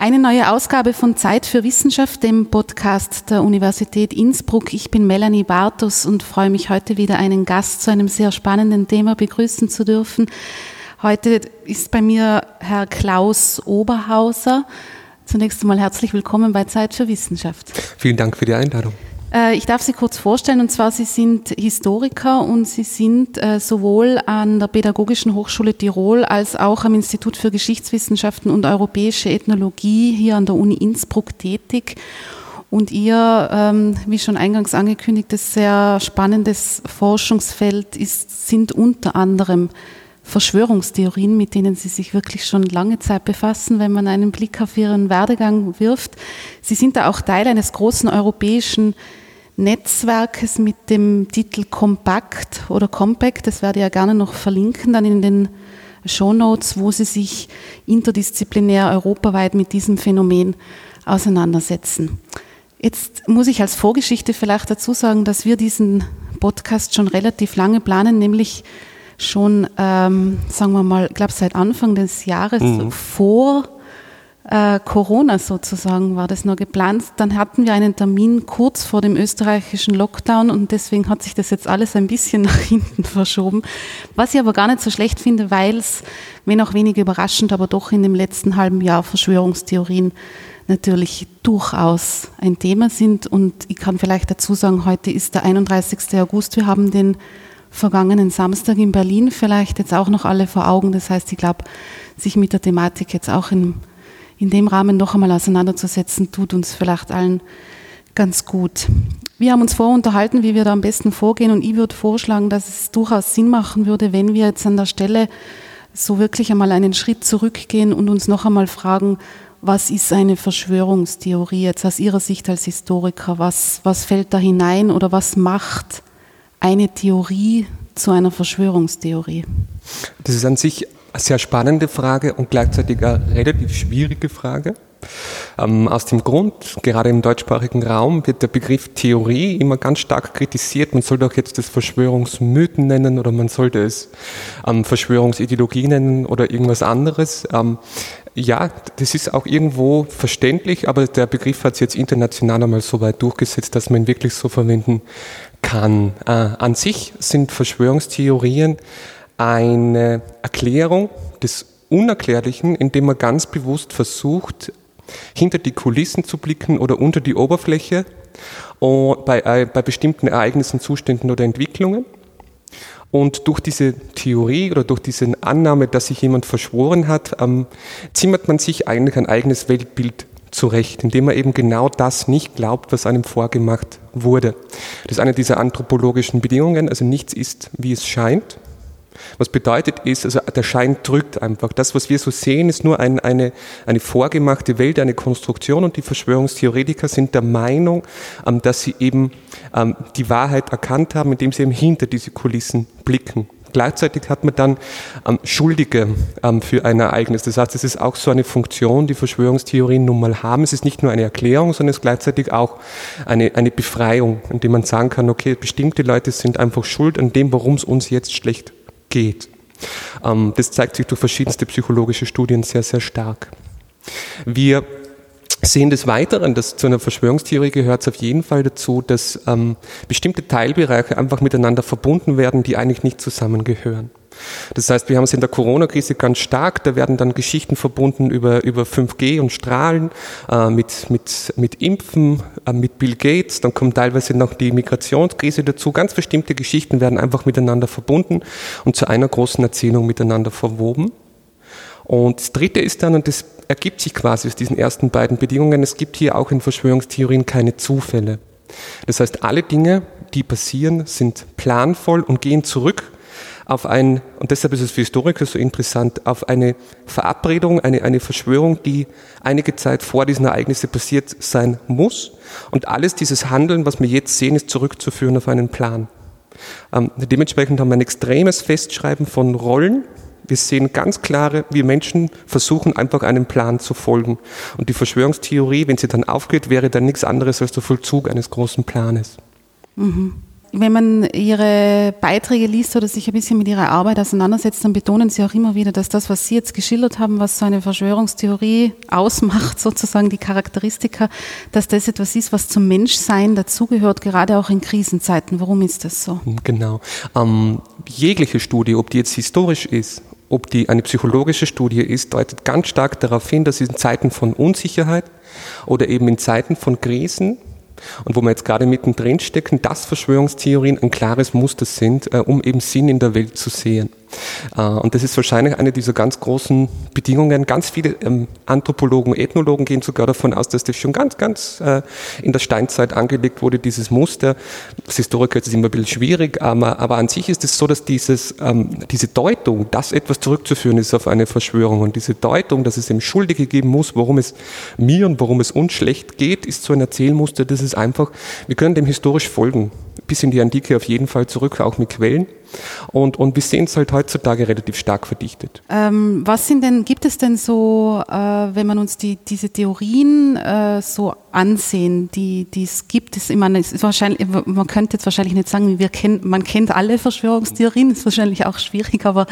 Eine neue Ausgabe von Zeit für Wissenschaft, dem Podcast der Universität Innsbruck. Ich bin Melanie Bartos und freue mich heute wieder einen Gast zu einem sehr spannenden Thema begrüßen zu dürfen. Heute ist bei mir Herr Klaus Oberhauser. Zunächst einmal herzlich willkommen bei Zeit für Wissenschaft. Vielen Dank für die Einladung. Äh, ich darf Sie kurz vorstellen, und zwar Sie sind Historiker und Sie sind äh, sowohl an der Pädagogischen Hochschule Tirol als auch am Institut für Geschichtswissenschaften und Europäische Ethnologie hier an der Uni Innsbruck tätig. Und Ihr, ähm, wie schon eingangs angekündigtes, sehr spannendes Forschungsfeld ist, sind unter anderem Verschwörungstheorien, mit denen Sie sich wirklich schon lange Zeit befassen, wenn man einen Blick auf Ihren Werdegang wirft. Sie sind da auch Teil eines großen europäischen Netzwerkes mit dem Titel Compact oder Compact. Das werde ich ja gerne noch verlinken, dann in den Show Notes, wo Sie sich interdisziplinär europaweit mit diesem Phänomen auseinandersetzen. Jetzt muss ich als Vorgeschichte vielleicht dazu sagen, dass wir diesen Podcast schon relativ lange planen, nämlich schon, ähm, sagen wir mal, ich glaube seit Anfang des Jahres mhm. vor äh, Corona sozusagen war das noch geplant. Dann hatten wir einen Termin kurz vor dem österreichischen Lockdown und deswegen hat sich das jetzt alles ein bisschen nach hinten verschoben. Was ich aber gar nicht so schlecht finde, weil es, wenn auch wenig überraschend, aber doch in dem letzten halben Jahr Verschwörungstheorien natürlich durchaus ein Thema sind. Und ich kann vielleicht dazu sagen, heute ist der 31. August. Wir haben den vergangenen Samstag in Berlin vielleicht jetzt auch noch alle vor Augen. Das heißt, ich glaube, sich mit der Thematik jetzt auch in, in dem Rahmen noch einmal auseinanderzusetzen, tut uns vielleicht allen ganz gut. Wir haben uns vorunterhalten, wie wir da am besten vorgehen und ich würde vorschlagen, dass es durchaus Sinn machen würde, wenn wir jetzt an der Stelle so wirklich einmal einen Schritt zurückgehen und uns noch einmal fragen, was ist eine Verschwörungstheorie jetzt aus Ihrer Sicht als Historiker? Was, was fällt da hinein oder was macht eine Theorie zu einer Verschwörungstheorie? Das ist an sich sehr spannende Frage und gleichzeitig eine relativ schwierige Frage. Ähm, aus dem Grund, gerade im deutschsprachigen Raum wird der Begriff Theorie immer ganz stark kritisiert. Man sollte auch jetzt das Verschwörungsmythen nennen oder man sollte es ähm, Verschwörungsideologie nennen oder irgendwas anderes. Ähm, ja, das ist auch irgendwo verständlich, aber der Begriff hat sich jetzt international einmal so weit durchgesetzt, dass man ihn wirklich so verwenden kann. Äh, an sich sind Verschwörungstheorien eine Erklärung des Unerklärlichen, indem man ganz bewusst versucht, hinter die Kulissen zu blicken oder unter die Oberfläche bei, äh, bei bestimmten Ereignissen, Zuständen oder Entwicklungen. Und durch diese Theorie oder durch diese Annahme, dass sich jemand verschworen hat, ähm, zimmert man sich eigentlich ein eigenes Weltbild zurecht, indem man eben genau das nicht glaubt, was einem vorgemacht wurde. Das ist eine dieser anthropologischen Bedingungen, also nichts ist, wie es scheint. Was bedeutet ist, also der Schein drückt einfach. Das, was wir so sehen, ist nur ein, eine, eine vorgemachte Welt, eine Konstruktion und die Verschwörungstheoretiker sind der Meinung, ähm, dass sie eben ähm, die Wahrheit erkannt haben, indem sie eben hinter diese Kulissen blicken. Gleichzeitig hat man dann ähm, Schuldige ähm, für ein Ereignis. Das heißt, es ist auch so eine Funktion, die Verschwörungstheorien nun mal haben. Es ist nicht nur eine Erklärung, sondern es ist gleichzeitig auch eine, eine Befreiung, indem man sagen kann, okay, bestimmte Leute sind einfach schuld an dem, warum es uns jetzt schlecht geht. Ähm, das zeigt sich durch verschiedenste psychologische Studien sehr, sehr stark. Wir sehen des Weiteren, dass zu einer Verschwörungstheorie gehört es auf jeden Fall dazu, dass ähm, bestimmte Teilbereiche einfach miteinander verbunden werden, die eigentlich nicht zusammengehören. Das heißt, wir haben es in der Corona-Krise ganz stark, da werden dann Geschichten verbunden über, über 5G und Strahlen, äh, mit, mit, mit Impfen, äh, mit Bill Gates, dann kommt teilweise noch die Migrationskrise dazu. Ganz bestimmte Geschichten werden einfach miteinander verbunden und zu einer großen Erzählung miteinander verwoben. Und das Dritte ist dann, und das ergibt sich quasi aus diesen ersten beiden Bedingungen, es gibt hier auch in Verschwörungstheorien keine Zufälle. Das heißt, alle Dinge, die passieren, sind planvoll und gehen zurück auf ein, und deshalb ist es für Historiker so interessant, auf eine Verabredung, eine, eine Verschwörung, die einige Zeit vor diesen Ereignissen passiert sein muss. Und alles dieses Handeln, was wir jetzt sehen, ist zurückzuführen auf einen Plan. Ähm, dementsprechend haben wir ein extremes Festschreiben von Rollen, wir sehen ganz klare, wir Menschen versuchen einfach einem Plan zu folgen. Und die Verschwörungstheorie, wenn sie dann aufgeht, wäre dann nichts anderes als der Vollzug eines großen Planes. Mhm. Wenn man Ihre Beiträge liest oder sich ein bisschen mit Ihrer Arbeit auseinandersetzt, dann betonen Sie auch immer wieder, dass das, was Sie jetzt geschildert haben, was so eine Verschwörungstheorie ausmacht, sozusagen die Charakteristika, dass das etwas ist, was zum Menschsein dazugehört, gerade auch in Krisenzeiten. Warum ist das so? Genau. Ähm, jegliche Studie, ob die jetzt historisch ist, ob die eine psychologische Studie ist, deutet ganz stark darauf hin, dass in Zeiten von Unsicherheit oder eben in Zeiten von Krisen und wo wir jetzt gerade mittendrin stecken, dass Verschwörungstheorien ein klares Muster sind, äh, um eben Sinn in der Welt zu sehen. Äh, und das ist wahrscheinlich eine dieser ganz großen Bedingungen. Ganz viele ähm, Anthropologen, Ethnologen gehen sogar davon aus, dass das schon ganz, ganz äh, in der Steinzeit angelegt wurde, dieses Muster. Als Historiker ist es immer ein bisschen schwierig, aber, aber an sich ist es so, dass dieses, ähm, diese Deutung, dass etwas zurückzuführen ist auf eine Verschwörung und diese Deutung, dass es eben Schuldige geben muss, warum es mir und warum es uns schlecht geht, ist so ein Erzählmuster, das ist einfach, wir können dem historisch folgen bis in die Antike auf jeden Fall zurück, auch mit Quellen. Und, und wir sehen es halt heutzutage relativ stark verdichtet. Ähm, was sind denn, gibt es denn so, äh, wenn man uns die, diese Theorien äh, so ansehen, die es gibt, ist, ich meine, ist wahrscheinlich, man könnte jetzt wahrscheinlich nicht sagen, wir kennen, man kennt alle Verschwörungstheorien, ist wahrscheinlich auch schwierig, aber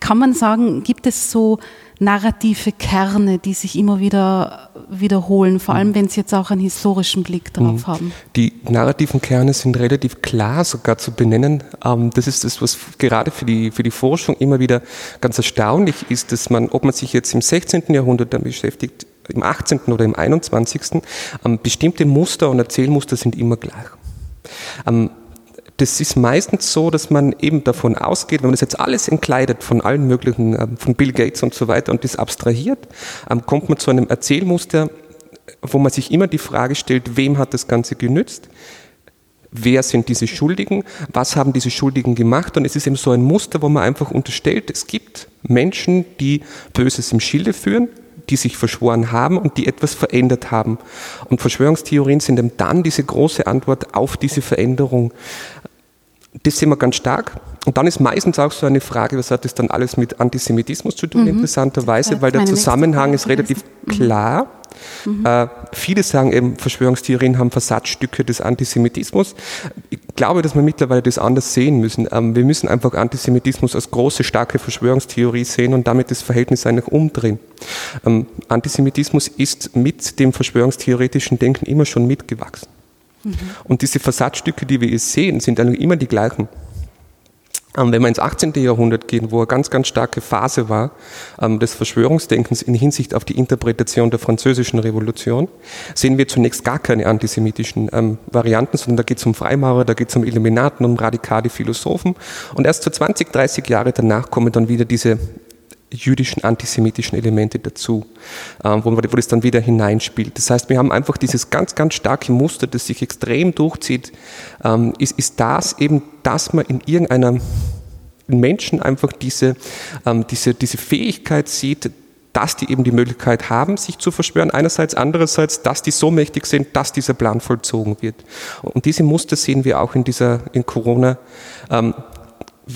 kann man sagen, gibt es so narrative Kerne, die sich immer wieder wiederholen, vor allem mhm. wenn Sie jetzt auch einen historischen Blick darauf mhm. haben? Die narrativen Kerne sind relativ klar sogar zu benennen. Ähm, das ist das, was gerade für die, für die Forschung immer wieder ganz erstaunlich ist, dass man, ob man sich jetzt im 16. Jahrhundert damit beschäftigt, im 18. oder im 21. Ähm, bestimmte Muster und Erzählmuster sind immer gleich. Das ist meistens so, dass man eben davon ausgeht, wenn man das jetzt alles entkleidet von allen möglichen, ähm, von Bill Gates und so weiter und das abstrahiert, ähm, kommt man zu einem Erzählmuster, wo man sich immer die Frage stellt, wem hat das Ganze genützt? Wer sind diese Schuldigen? Was haben diese Schuldigen gemacht? Und es ist eben so ein Muster, wo man einfach unterstellt, es gibt Menschen, die Böses im Schilde führen, die sich verschworen haben und die etwas verändert haben. Und Verschwörungstheorien sind eben dann diese große Antwort auf diese Veränderung. Das sehen wir ganz stark. Und dann ist meistens auch so eine Frage, was hat das dann alles mit Antisemitismus zu tun, mhm. interessanterweise, weil der Zusammenhang ist relativ mhm. klar. Mhm. Äh, viele sagen eben, Verschwörungstheorien haben Versatzstücke des Antisemitismus. Ich glaube, dass wir mittlerweile das anders sehen müssen. Ähm, wir müssen einfach Antisemitismus als große, starke Verschwörungstheorie sehen und damit das Verhältnis eigentlich umdrehen. Ähm, Antisemitismus ist mit dem verschwörungstheoretischen Denken immer schon mitgewachsen. Und diese Versatzstücke, die wir hier sehen, sind eigentlich immer die gleichen. Ähm, wenn wir ins 18. Jahrhundert gehen, wo eine ganz, ganz starke Phase war ähm, des Verschwörungsdenkens in Hinsicht auf die Interpretation der französischen Revolution, sehen wir zunächst gar keine antisemitischen ähm, Varianten, sondern da geht es um Freimaurer, da geht es um Illuminaten, um radikale Philosophen. Und erst so 20, 30 Jahre danach kommen dann wieder diese jüdischen antisemitischen Elemente dazu, ähm, wo, wo das dann wieder hineinspielt. Das heißt, wir haben einfach dieses ganz, ganz starke Muster, das sich extrem durchzieht, ähm, ist, ist das eben, dass man in irgendeiner Menschen einfach diese, ähm, diese, diese Fähigkeit sieht, dass die eben die Möglichkeit haben, sich zu verschwören, einerseits, andererseits, dass die so mächtig sind, dass dieser Plan vollzogen wird. Und diese Muster sehen wir auch in dieser, in Corona, ähm,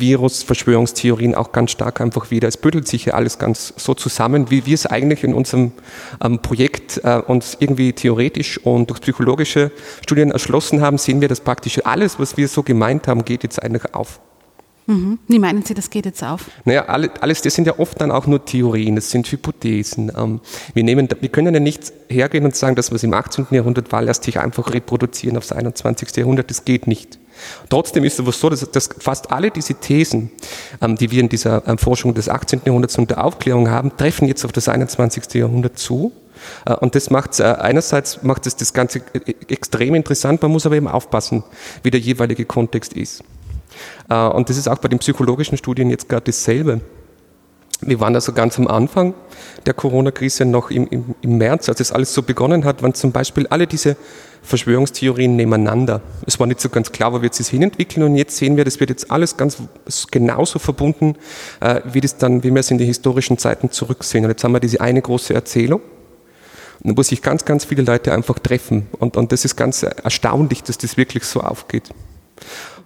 Virus-Verschwörungstheorien auch ganz stark einfach wieder. Es bündelt sich ja alles ganz so zusammen, wie wir es eigentlich in unserem ähm, Projekt äh, uns irgendwie theoretisch und durch psychologische Studien erschlossen haben, sehen wir, dass praktisch alles, was wir so gemeint haben, geht jetzt eigentlich auf. Mhm. Wie meinen Sie, das geht jetzt auf? Naja, alles, das sind ja oft dann auch nur Theorien, das sind Hypothesen. Ähm, wir, nehmen, wir können ja nicht hergehen und sagen, dass was im 18. Jahrhundert war, lässt sich einfach reproduzieren aufs 21. Jahrhundert, das geht nicht. Trotzdem ist es so, dass, dass fast alle diese Thesen, ähm, die wir in dieser ähm, Forschung des 18. Jahrhunderts und der Aufklärung haben, treffen jetzt auf das 21. Jahrhundert zu. Äh, und das macht äh, einerseits macht es das Ganze äh, extrem interessant, man muss aber eben aufpassen, wie der jeweilige Kontext ist. Und das ist auch bei den psychologischen Studien jetzt gerade dasselbe. Wir waren also ganz am Anfang der Corona-Krise noch im, im, im März, als es alles so begonnen hat, waren zum Beispiel alle diese Verschwörungstheorien nebeneinander. Es war nicht so ganz klar, wo wird es hinentwickeln und jetzt sehen wir, das wird jetzt alles ganz genauso verbunden, äh, wie, das dann, wie wir es in die historischen Zeiten zurücksehen. Und jetzt haben wir diese eine große Erzählung, wo sich ganz, ganz viele Leute einfach treffen. Und, und das ist ganz erstaunlich, dass das wirklich so aufgeht.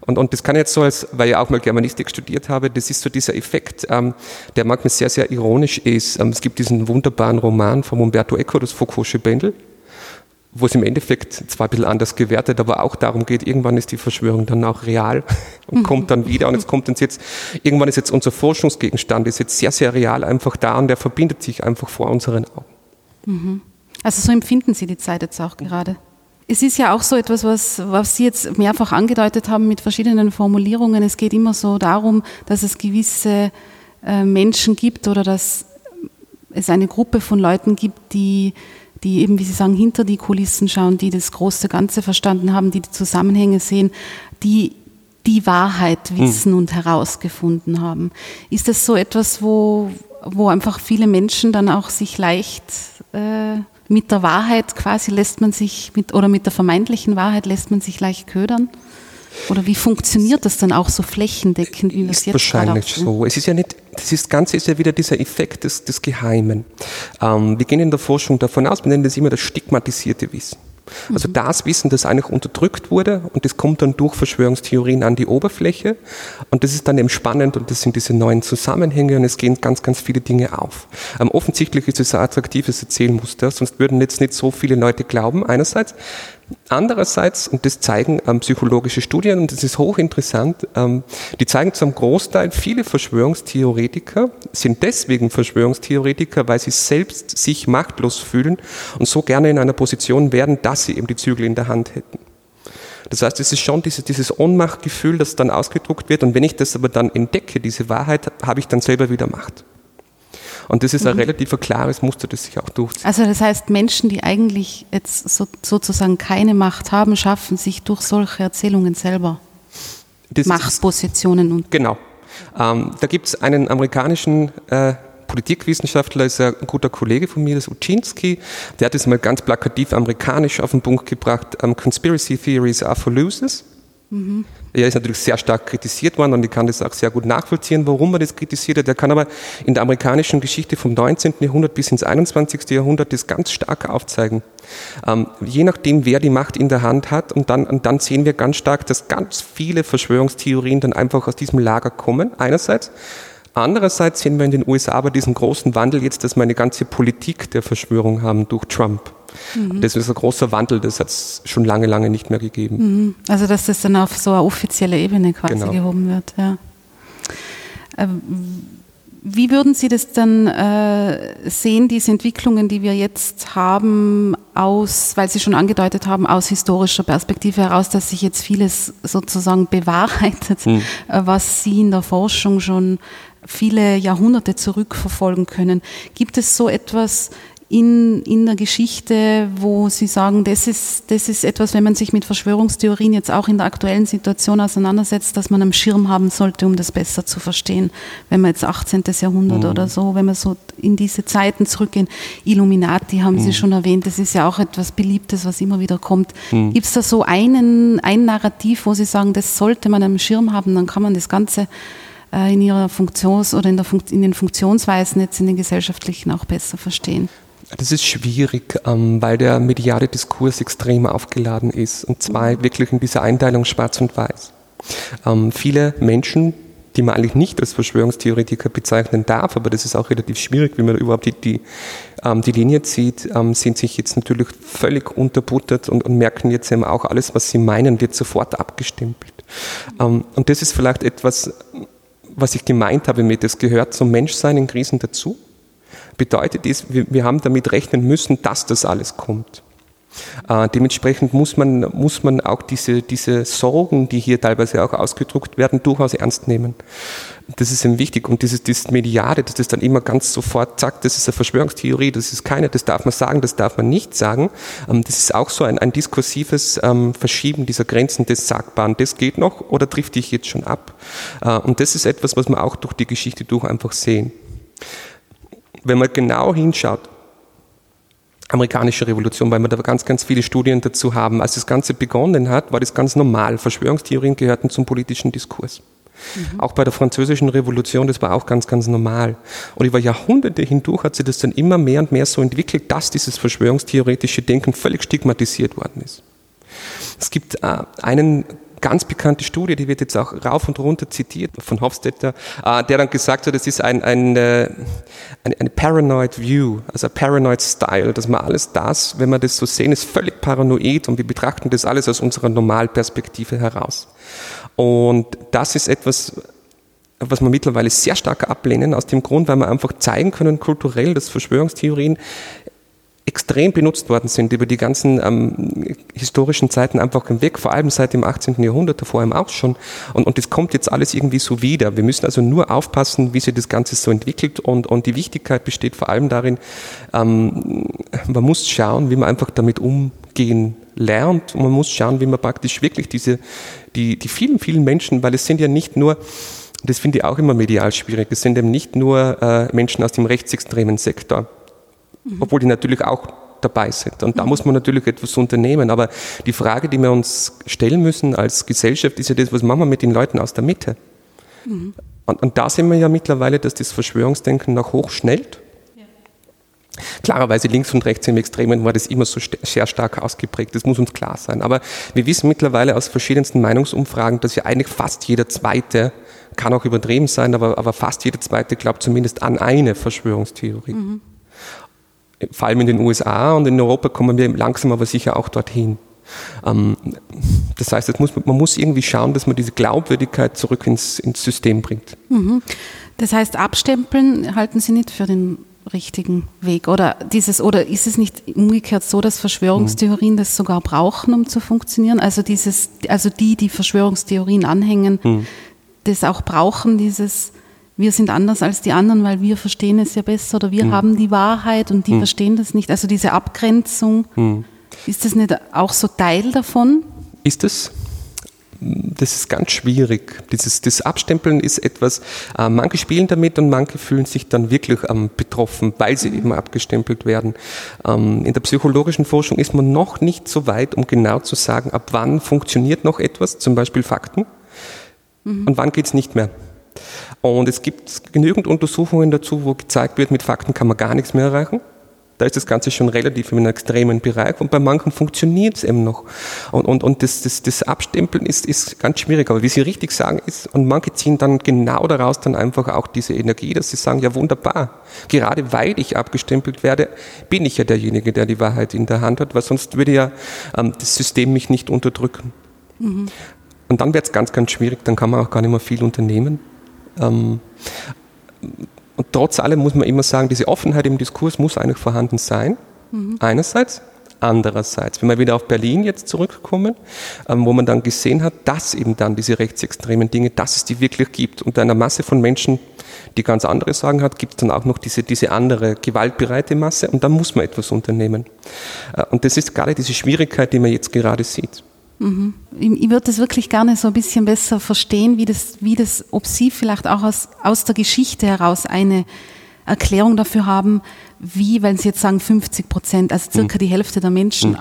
Und, und das kann jetzt so, als, weil ich auch mal Germanistik studiert habe, das ist so dieser Effekt, ähm, der manchmal sehr, sehr ironisch ist. Ähm, es gibt diesen wunderbaren Roman von Umberto Eco, das Foucault'sche Bändel. Wo es im Endeffekt zwar ein bisschen anders gewertet, aber auch darum geht, irgendwann ist die Verschwörung dann auch real und kommt dann wieder und jetzt kommt uns jetzt, irgendwann ist jetzt unser Forschungsgegenstand, ist jetzt sehr, sehr real einfach da und der verbindet sich einfach vor unseren Augen. Mhm. Also so empfinden Sie die Zeit jetzt auch gerade? Es ist ja auch so etwas, was, was Sie jetzt mehrfach angedeutet haben mit verschiedenen Formulierungen. Es geht immer so darum, dass es gewisse äh, Menschen gibt oder dass es eine Gruppe von Leuten gibt, die die eben, wie Sie sagen, hinter die Kulissen schauen, die das große Ganze verstanden haben, die die Zusammenhänge sehen, die die Wahrheit hm. wissen mhm. und herausgefunden haben. Ist das so etwas, wo, wo einfach viele Menschen dann auch sich leicht äh, mit der Wahrheit quasi lässt man sich mit oder mit der vermeintlichen Wahrheit lässt man sich leicht ködern? Oder wie funktioniert das dann auch so flächendeckend, wie wir es jetzt Wahrscheinlich so. Es ist ja nicht, das ist, Ganze ist ja wieder dieser Effekt des, des Geheimen. Ähm, wir gehen in der Forschung davon aus, wir nennen das immer das stigmatisierte Wissen. Also mhm. das Wissen, das eigentlich unterdrückt wurde und das kommt dann durch Verschwörungstheorien an die Oberfläche und das ist dann eben spannend und das sind diese neuen Zusammenhänge und es gehen ganz, ganz viele Dinge auf. Ähm, offensichtlich ist es ein attraktives Erzählmuster, sonst würden jetzt nicht so viele Leute glauben, einerseits. Andererseits, und das zeigen ähm, psychologische Studien, und das ist hochinteressant, ähm, die zeigen zum Großteil, viele Verschwörungstheoretiker sind deswegen Verschwörungstheoretiker, weil sie selbst sich machtlos fühlen und so gerne in einer Position werden, dass sie eben die Zügel in der Hand hätten. Das heißt, es ist schon diese, dieses Ohnmachtgefühl, das dann ausgedruckt wird, und wenn ich das aber dann entdecke, diese Wahrheit, habe ich dann selber wieder Macht. Und das ist mhm. ein relativ klares Muster, das sich auch durchzieht. Also das heißt, Menschen, die eigentlich jetzt so, sozusagen keine Macht haben, schaffen sich durch solche Erzählungen selber das Machtpositionen. Und genau. Ähm, da gibt es einen amerikanischen äh, Politikwissenschaftler, ist ein guter Kollege von mir, das ist Uczynski, der hat es mal ganz plakativ amerikanisch auf den Punkt gebracht, um, Conspiracy Theories are for losers. Mhm. Er ist natürlich sehr stark kritisiert worden und ich kann das auch sehr gut nachvollziehen, warum er das kritisiert hat. Er kann aber in der amerikanischen Geschichte vom 19. Jahrhundert bis ins 21. Jahrhundert das ganz stark aufzeigen. Ähm, je nachdem, wer die Macht in der Hand hat und dann, und dann sehen wir ganz stark, dass ganz viele Verschwörungstheorien dann einfach aus diesem Lager kommen, einerseits. Andererseits sehen wir in den USA aber diesen großen Wandel jetzt, dass wir eine ganze Politik der Verschwörung haben durch Trump. Mhm. Das ist ein großer Wandel, das hat es schon lange, lange nicht mehr gegeben. Mhm. Also dass das dann auf so eine offizielle Ebene quasi genau. gehoben wird, ja. Ähm, wie würden Sie das dann äh, sehen, diese Entwicklungen, die wir jetzt haben, aus, weil Sie schon angedeutet haben, aus historischer Perspektive heraus, dass sich jetzt vieles sozusagen bewahrheitet, mhm. äh, was Sie in der Forschung schon viele Jahrhunderte zurückverfolgen können. Gibt es so etwas in, in der Geschichte, wo Sie sagen, das ist, das ist etwas, wenn man sich mit Verschwörungstheorien jetzt auch in der aktuellen Situation auseinandersetzt, dass man am Schirm haben sollte, um das besser zu verstehen. Wenn man jetzt 18. Jahrhundert mhm. oder so, wenn man so in diese Zeiten zurückgehen, Illuminati haben mhm. Sie schon erwähnt, das ist ja auch etwas Beliebtes, was immer wieder kommt. Mhm. Gibt es da so einen, ein Narrativ, wo Sie sagen, das sollte man am Schirm haben, dann kann man das Ganze in ihrer Funktions- oder in, der Fun in den Funktionsweisen jetzt in den gesellschaftlichen auch besser verstehen? Das ist schwierig, ähm, weil der mediale Diskurs extrem aufgeladen ist. Und zwar wirklich in dieser Einteilung schwarz und weiß. Ähm, viele Menschen, die man eigentlich nicht als Verschwörungstheoretiker bezeichnen darf, aber das ist auch relativ schwierig, wie man überhaupt die, die, ähm, die Linie zieht, sind sich jetzt natürlich völlig unterbuttert und, und, merken jetzt eben auch, alles, was sie meinen, wird sofort abgestempelt. und das ist vielleicht etwas, was ich gemeint habe mit, das gehört zum Menschsein in Krisen dazu bedeutet ist, wir haben damit rechnen müssen, dass das alles kommt. Äh, dementsprechend muss man, muss man auch diese, diese Sorgen, die hier teilweise auch ausgedruckt werden, durchaus ernst nehmen. Das ist eben wichtig. Und dieses, dieses Mediale, dass das dann immer ganz sofort sagt, das ist eine Verschwörungstheorie, das ist keine, das darf man sagen, das darf man nicht sagen. Ähm, das ist auch so ein, ein diskursives ähm, Verschieben dieser Grenzen des Sagbaren. Das geht noch oder trifft dich jetzt schon ab? Äh, und das ist etwas, was wir auch durch die Geschichte durch einfach sehen wenn man genau hinschaut, amerikanische Revolution, weil wir da ganz, ganz viele Studien dazu haben. Als das Ganze begonnen hat, war das ganz normal. Verschwörungstheorien gehörten zum politischen Diskurs. Mhm. Auch bei der französischen Revolution, das war auch ganz, ganz normal. Und über Jahrhunderte hindurch hat sich das dann immer mehr und mehr so entwickelt, dass dieses verschwörungstheoretische Denken völlig stigmatisiert worden ist. Es gibt äh, einen ganz bekannte Studie, die wird jetzt auch rauf und runter zitiert von Hofstetter, äh, der dann gesagt hat, es ist ein, ein, äh, eine, eine Paranoid View, also ein Paranoid Style, dass man alles das, wenn wir das so sehen, ist völlig paranoid und wir betrachten das alles aus unserer Normalperspektive heraus. Und das ist etwas, was wir mittlerweile sehr stark ablehnen, aus dem Grund, weil wir einfach zeigen können, kulturell, dass Verschwörungstheorien extrem benutzt worden sind über die ganzen ähm, historischen Zeiten einfach hinweg, vor allem seit dem 18. Jahrhundert, davor im auch schon. Und, und das kommt jetzt alles irgendwie so wieder. Wir müssen also nur aufpassen, wie sich das Ganze so entwickelt und, und die Wichtigkeit besteht vor allem darin, ähm, man muss schauen, wie man einfach damit umgehen lernt und man muss schauen, wie man praktisch wirklich diese, die, die vielen, vielen Menschen, weil es sind ja nicht nur das finde ich auch immer medial schwierig. Es sind eben nicht nur äh, Menschen aus dem rechtsextremen Sektor, mhm. obwohl die natürlich auch dabei sind. Und da mhm. muss man natürlich etwas unternehmen. Aber die Frage, die wir uns stellen müssen als Gesellschaft, ist ja das, was machen wir mit den Leuten aus der Mitte? Mhm. Und, und, da sehen wir ja mittlerweile, dass das Verschwörungsdenken nach hoch schnellt. Klarerweise links und rechts im Extremen war das immer so sehr stark ausgeprägt, das muss uns klar sein. Aber wir wissen mittlerweile aus verschiedensten Meinungsumfragen, dass ja eigentlich fast jeder Zweite kann auch übertrieben sein, aber, aber fast jeder Zweite glaubt zumindest an eine Verschwörungstheorie. Mhm. Vor allem in den USA und in Europa kommen wir langsam aber sicher auch dorthin. Ähm, das heißt, muss, man muss irgendwie schauen, dass man diese Glaubwürdigkeit zurück ins, ins System bringt. Mhm. Das heißt, abstempeln halten Sie nicht für den richtigen Weg? Oder, dieses, oder ist es nicht umgekehrt so, dass Verschwörungstheorien das sogar brauchen, um zu funktionieren? Also, dieses, also die, die Verschwörungstheorien anhängen, mhm das auch brauchen, dieses wir sind anders als die anderen, weil wir verstehen es ja besser oder wir mhm. haben die Wahrheit und die mhm. verstehen das nicht. Also diese Abgrenzung, mhm. ist das nicht auch so Teil davon? Ist es? Das ist ganz schwierig. Dieses, das Abstempeln ist etwas, äh, manche spielen damit und manche fühlen sich dann wirklich ähm, betroffen, weil sie eben abgestempelt werden. Ähm, in der psychologischen Forschung ist man noch nicht so weit, um genau zu sagen, ab wann funktioniert noch etwas, zum Beispiel Fakten Mhm. Und wann geht es nicht mehr? Und es gibt genügend Untersuchungen dazu, wo gezeigt wird, mit Fakten kann man gar nichts mehr erreichen. Da ist das Ganze schon relativ einem extremen Bereich und bei manchen funktioniert es eben noch. Und, und, und das, das, das Abstempeln ist, ist ganz schwierig. Aber wie Sie richtig sagen, ist, und manche ziehen dann genau daraus dann einfach auch diese Energie, dass sie sagen, ja wunderbar, gerade weil ich abgestempelt werde, bin ich ja derjenige, der die Wahrheit in der Hand hat, weil sonst würde ja ähm, das System mich nicht unterdrücken. Mhm. Und dann wird es ganz, ganz schwierig, dann kann man auch gar nicht mehr viel unternehmen. Ähm, und trotz allem muss man immer sagen, diese Offenheit im Diskurs muss eigentlich vorhanden sein. Mhm. Einerseits. Andererseits, wenn wir wieder auf Berlin jetzt zurückkommen, ähm, wo man dann gesehen hat, dass eben dann diese rechtsextremen Dinge, dass es die wirklich gibt. Und einer Masse von Menschen, die ganz andere Sagen hat, gibt es dann auch noch diese, diese andere gewaltbereite Masse und da muss man etwas unternehmen. Äh, und das ist gerade diese Schwierigkeit, die man jetzt gerade sieht. Mhm. Ich würde das wirklich gerne so ein bisschen besser verstehen, wie das, wie das, ob Sie vielleicht auch aus, aus der Geschichte heraus eine Erklärung dafür haben, wie, wenn Sie jetzt sagen 50 Prozent, also circa mhm. die Hälfte der Menschen mhm.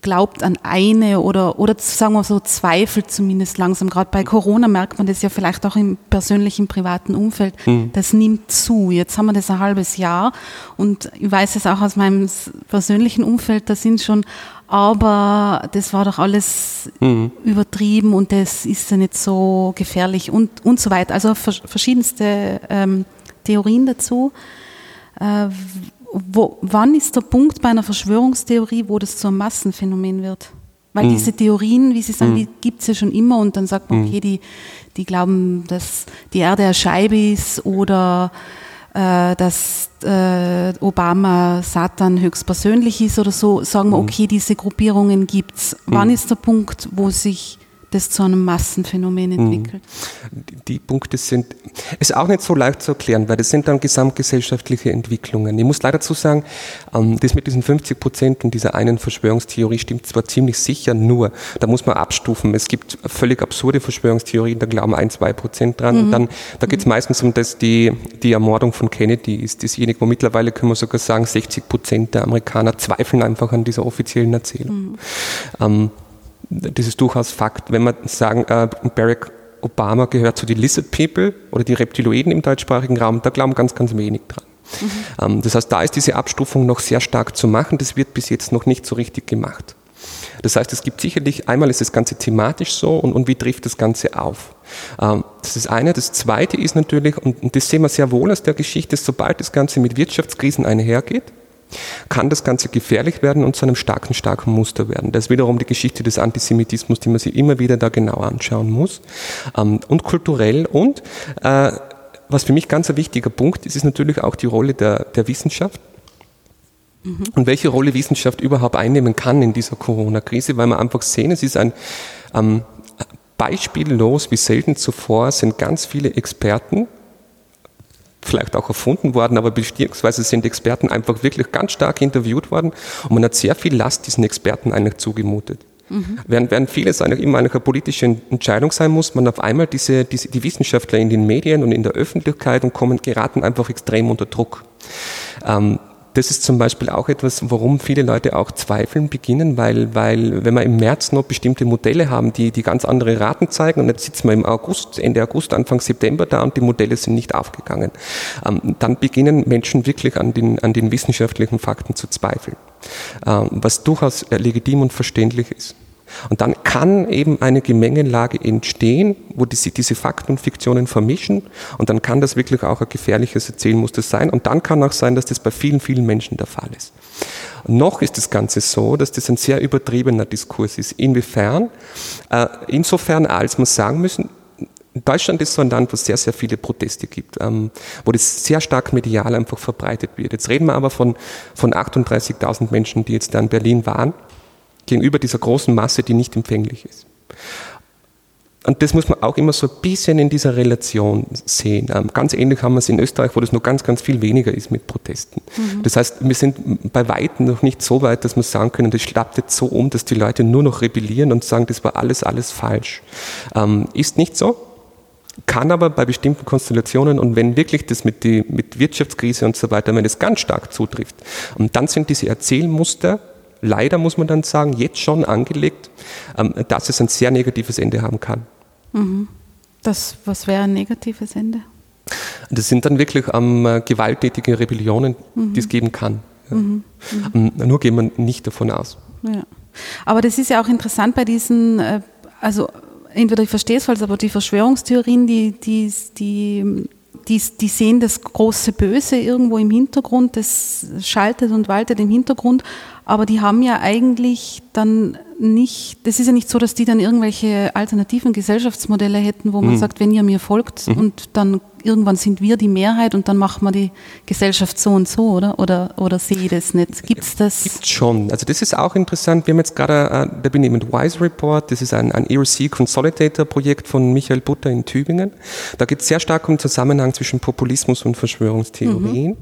glaubt an eine oder, oder sagen wir so zweifelt zumindest langsam. Gerade bei Corona merkt man das ja vielleicht auch im persönlichen, privaten Umfeld. Mhm. Das nimmt zu. Jetzt haben wir das ein halbes Jahr und ich weiß es auch aus meinem persönlichen Umfeld, da sind schon aber das war doch alles mhm. übertrieben und das ist ja nicht so gefährlich und, und so weiter. Also verschiedenste ähm, Theorien dazu. Äh, wo, wann ist der Punkt bei einer Verschwörungstheorie, wo das zu einem Massenphänomen wird? Weil mhm. diese Theorien, wie Sie sagen, mhm. die gibt es ja schon immer und dann sagt man, mhm. okay, die, die glauben, dass die Erde eine Scheibe ist oder dass äh, Obama Satan höchstpersönlich ist oder so, sagen wir, mhm. okay, diese Gruppierungen gibt's. Wann mhm. ist der Punkt, wo sich das zu einem Massenphänomen mhm. entwickelt? Die Punkte sind, ist auch nicht so leicht zu erklären, weil das sind dann gesamtgesellschaftliche Entwicklungen. Ich muss leider dazu sagen, ähm, das mit diesen 50 Prozent und dieser einen Verschwörungstheorie stimmt zwar ziemlich sicher, nur da muss man abstufen. Es gibt völlig absurde Verschwörungstheorien, da glauben ein, zwei Prozent dran. Mhm. Und dann, da geht es mhm. meistens um das, die, die Ermordung von Kennedy ist dasjenige, wo mittlerweile können wir sogar sagen, 60 Prozent der Amerikaner zweifeln einfach an dieser offiziellen Erzählung. Mhm. Ähm, das ist durchaus Fakt. Wenn wir sagen, äh, Barack Obama gehört zu den Lizard People oder die Reptiloiden im deutschsprachigen Raum, da glauben ganz, ganz wenig dran. Mhm. Ähm, das heißt, da ist diese Abstufung noch sehr stark zu machen. Das wird bis jetzt noch nicht so richtig gemacht. Das heißt, es gibt sicherlich, einmal ist das Ganze thematisch so und, und wie trifft das Ganze auf. Ähm, das ist eine. Das zweite ist natürlich, und das sehen wir sehr wohl aus der Geschichte, sobald das Ganze mit Wirtschaftskrisen einhergeht, kann das Ganze gefährlich werden und zu einem starken, starken Muster werden. Das ist wiederum die Geschichte des Antisemitismus, die man sich immer wieder da genau anschauen muss. Ähm, und kulturell und äh, was für mich ganz ein wichtiger Punkt ist, ist natürlich auch die Rolle der, der Wissenschaft. Mhm. Und welche Rolle Wissenschaft überhaupt einnehmen kann in dieser Corona-Krise, weil wir einfach sehen, es ist ein ähm, beispiellos wie selten zuvor sind ganz viele Experten, vielleicht auch erfunden worden, aber beziehungsweise sind Experten einfach wirklich ganz stark interviewt worden und man hat sehr viel Last diesen Experten eigentlich zugemutet. Mhm. Während, während vieles eigentlich immer eine politische Entscheidung sein muss, man auf einmal diese, diese, die Wissenschaftler in den Medien und in der Öffentlichkeit und kommen, geraten einfach extrem unter Druck. Ähm, das ist zum Beispiel auch etwas, warum viele Leute auch zweifeln beginnen, weil, weil wenn wir im März noch bestimmte Modelle haben, die, die ganz andere Raten zeigen und jetzt sitzen wir im August, Ende August, Anfang September da und die Modelle sind nicht aufgegangen, ähm, dann beginnen Menschen wirklich an den, an den wissenschaftlichen Fakten zu zweifeln, ähm, was durchaus legitim und verständlich ist. Und dann kann eben eine Gemengelage entstehen, wo die, diese Fakten und Fiktionen vermischen. Und dann kann das wirklich auch ein gefährliches Erzählmuster sein. Und dann kann auch sein, dass das bei vielen, vielen Menschen der Fall ist. Noch ist das Ganze so, dass das ein sehr übertriebener Diskurs ist. Inwiefern? Äh, insofern, als wir sagen müssen, Deutschland ist so ein Land, wo es sehr, sehr viele Proteste gibt, ähm, wo das sehr stark medial einfach verbreitet wird. Jetzt reden wir aber von, von 38.000 Menschen, die jetzt da in Berlin waren gegenüber dieser großen Masse, die nicht empfänglich ist. Und das muss man auch immer so ein bisschen in dieser Relation sehen. Ähm, ganz ähnlich haben wir es in Österreich, wo das noch ganz, ganz viel weniger ist mit Protesten. Mhm. Das heißt, wir sind bei Weitem noch nicht so weit, dass wir sagen können, das schlappt jetzt so um, dass die Leute nur noch rebellieren und sagen, das war alles, alles falsch. Ähm, ist nicht so, kann aber bei bestimmten Konstellationen und wenn wirklich das mit, die, mit Wirtschaftskrise und so weiter, wenn es ganz stark zutrifft, und dann sind diese Erzählmuster leider, muss man dann sagen, jetzt schon angelegt, ähm, dass es ein sehr negatives Ende haben kann. Mhm. Das, was wäre ein negatives Ende? Das sind dann wirklich ähm, gewalttätige Rebellionen, mhm. die es geben kann. Ja. Mhm. Ähm, nur gehen wir nicht davon aus. Ja. Aber das ist ja auch interessant bei diesen, äh, also entweder ich verstehe es falsch, aber die Verschwörungstheorien, die, die, die, die, die sehen das große Böse irgendwo im Hintergrund, das schaltet und waltet im Hintergrund, aber die haben ja eigentlich dann nicht, das ist ja nicht so, dass die dann irgendwelche alternativen Gesellschaftsmodelle hätten, wo man mhm. sagt, wenn ihr mir folgt mhm. und dann irgendwann sind wir die Mehrheit und dann machen wir die Gesellschaft so und so, oder? Oder, oder sehe ich das nicht? Gibt es das? Gibt schon. Also das ist auch interessant. Wir haben jetzt gerade, äh, da bin ich mit Wise Report, das ist ein, ein ERC Consolidator Projekt von Michael Butter in Tübingen. Da geht es sehr stark um den Zusammenhang zwischen Populismus und Verschwörungstheorien. Mhm.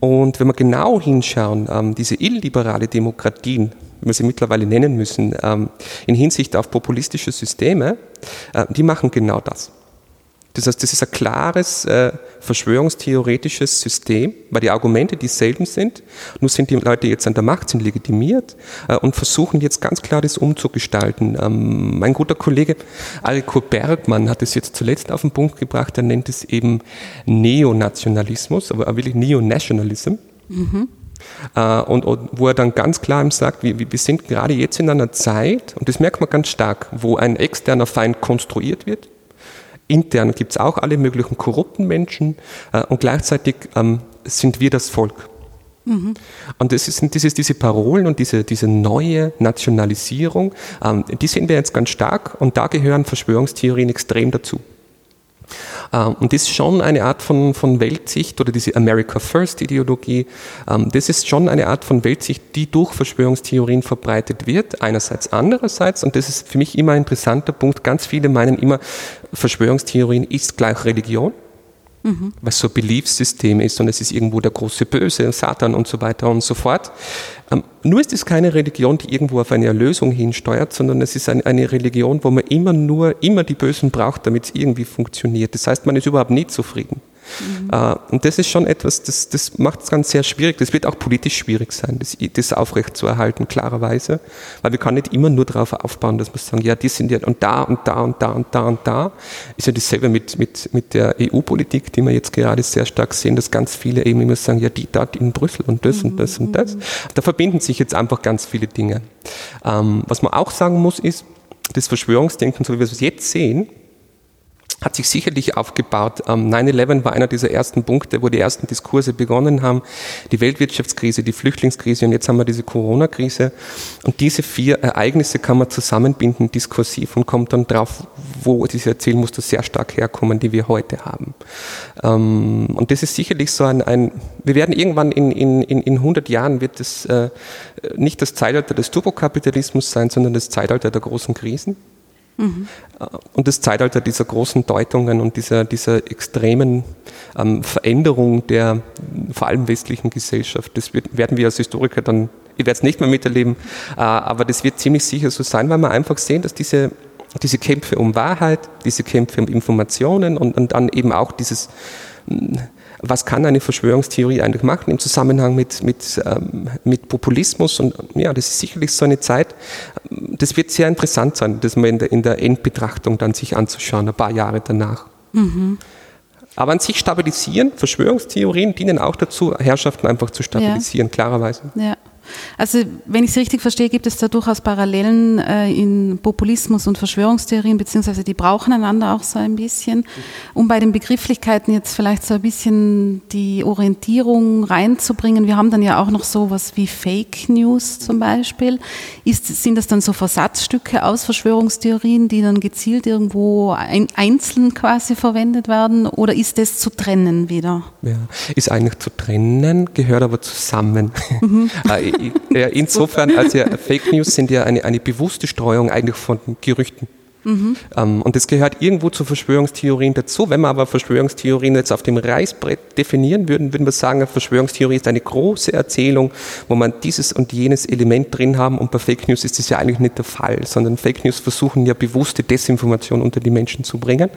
Und wenn wir genau hinschauen, ähm, diese illiberale Demokratien, wie wir sie mittlerweile nennen müssen, ähm, in Hinsicht auf populistische Systeme, äh, die machen genau das. Das heißt, das ist ein klares äh, verschwörungstheoretisches System, weil die Argumente dieselben sind. Nur sind die Leute jetzt an der Macht, sind legitimiert äh, und versuchen jetzt ganz klar das umzugestalten. Ähm, mein guter Kollege Alko Bergmann hat es jetzt zuletzt auf den Punkt gebracht, er nennt es eben Neonationalismus, aber wirklich Neonationalism. Mhm. Uh, und, und, wo er dann ganz klar ihm sagt, wir, wir sind gerade jetzt in einer Zeit, und das merkt man ganz stark, wo ein externer Feind konstruiert wird, Intern gibt es auch alle möglichen korrupten Menschen äh, und gleichzeitig ähm, sind wir das Volk. Mhm. Und das ist, das ist diese Parolen und diese, diese neue Nationalisierung, ähm, die sehen wir jetzt ganz stark und da gehören Verschwörungstheorien extrem dazu. Ähm, und das ist schon eine Art von, von Weltsicht oder diese America First Ideologie, ähm, das ist schon eine Art von Weltsicht, die durch Verschwörungstheorien verbreitet wird, einerseits. Andererseits, und das ist für mich immer ein interessanter Punkt, ganz viele meinen immer, Verschwörungstheorien ist gleich Religion mhm. was so ein Beliefssystem ist und es ist irgendwo der große Böse, Satan und so weiter und so fort. Ähm, nur ist es keine Religion, die irgendwo auf eine Erlösung hinsteuert, sondern es ist ein, eine Religion, wo man immer nur, immer die Bösen braucht, damit es irgendwie funktioniert. Das heißt, man ist überhaupt nie zufrieden. Mhm. Äh, und das ist schon etwas, das, das macht es ganz sehr schwierig. Das wird auch politisch schwierig sein, das, das aufrechtzuerhalten, klarerweise. Weil wir können nicht immer nur darauf aufbauen, dass wir sagen, ja, die sind ja und da und da und da und da und da. Ist ja dasselbe mit, mit, mit der EU-Politik, die wir jetzt gerade sehr stark sehen, dass ganz viele eben immer sagen, ja, die dort in Brüssel und das mhm. und das und das. Da verbinden sich jetzt einfach ganz viele Dinge. Ähm, was man auch sagen muss, ist, das Verschwörungsdenken, so wie wir es jetzt sehen, hat sich sicherlich aufgebaut. 9-11 ähm, war einer dieser ersten Punkte, wo die ersten Diskurse begonnen haben. Die Weltwirtschaftskrise, die Flüchtlingskrise und jetzt haben wir diese Corona-Krise. Und diese vier Ereignisse kann man zusammenbinden, diskursiv und kommt dann drauf, wo diese Erzählmuster sehr stark herkommen, die wir heute haben. Ähm, und das ist sicherlich so ein, ein wir werden irgendwann in, in, in 100 Jahren wird es äh, nicht das Zeitalter des Turbokapitalismus sein, sondern das Zeitalter der großen Krisen. Mhm. Und das Zeitalter dieser großen Deutungen und dieser, dieser extremen ähm, Veränderung der vor allem westlichen Gesellschaft, das wird, werden wir als Historiker dann, ich werde es nicht mehr miterleben, äh, aber das wird ziemlich sicher so sein, weil wir einfach sehen, dass diese, diese Kämpfe um Wahrheit, diese Kämpfe um Informationen und, und dann eben auch dieses was kann eine Verschwörungstheorie eigentlich machen im Zusammenhang mit, mit, ähm, mit Populismus. Und ja, das ist sicherlich so eine Zeit, das wird sehr interessant sein, das mal in der, in der Endbetrachtung dann sich anzuschauen, ein paar Jahre danach. Mhm. Aber an sich stabilisieren, Verschwörungstheorien dienen auch dazu, Herrschaften einfach zu stabilisieren, ja. klarerweise. Ja. Also wenn ich es richtig verstehe, gibt es da durchaus Parallelen äh, in Populismus und Verschwörungstheorien, beziehungsweise die brauchen einander auch so ein bisschen. Um bei den Begrifflichkeiten jetzt vielleicht so ein bisschen die Orientierung reinzubringen, wir haben dann ja auch noch sowas wie Fake News zum Beispiel. Ist, sind das dann so Versatzstücke aus Verschwörungstheorien, die dann gezielt irgendwo ein, einzeln quasi verwendet werden, oder ist das zu trennen wieder? Ja, ist eigentlich zu trennen, gehört aber zusammen. Mhm. Insofern, also ja, Fake News sind ja eine, eine bewusste Streuung eigentlich von Gerüchten. Mhm. Um, und das gehört irgendwo zu Verschwörungstheorien dazu. Wenn wir aber Verschwörungstheorien jetzt auf dem Reißbrett definieren würden, würden wir sagen, eine Verschwörungstheorie ist eine große Erzählung, wo man dieses und jenes Element drin haben. Und bei Fake News ist das ja eigentlich nicht der Fall, sondern Fake News versuchen ja bewusste Desinformation unter die Menschen zu bringen.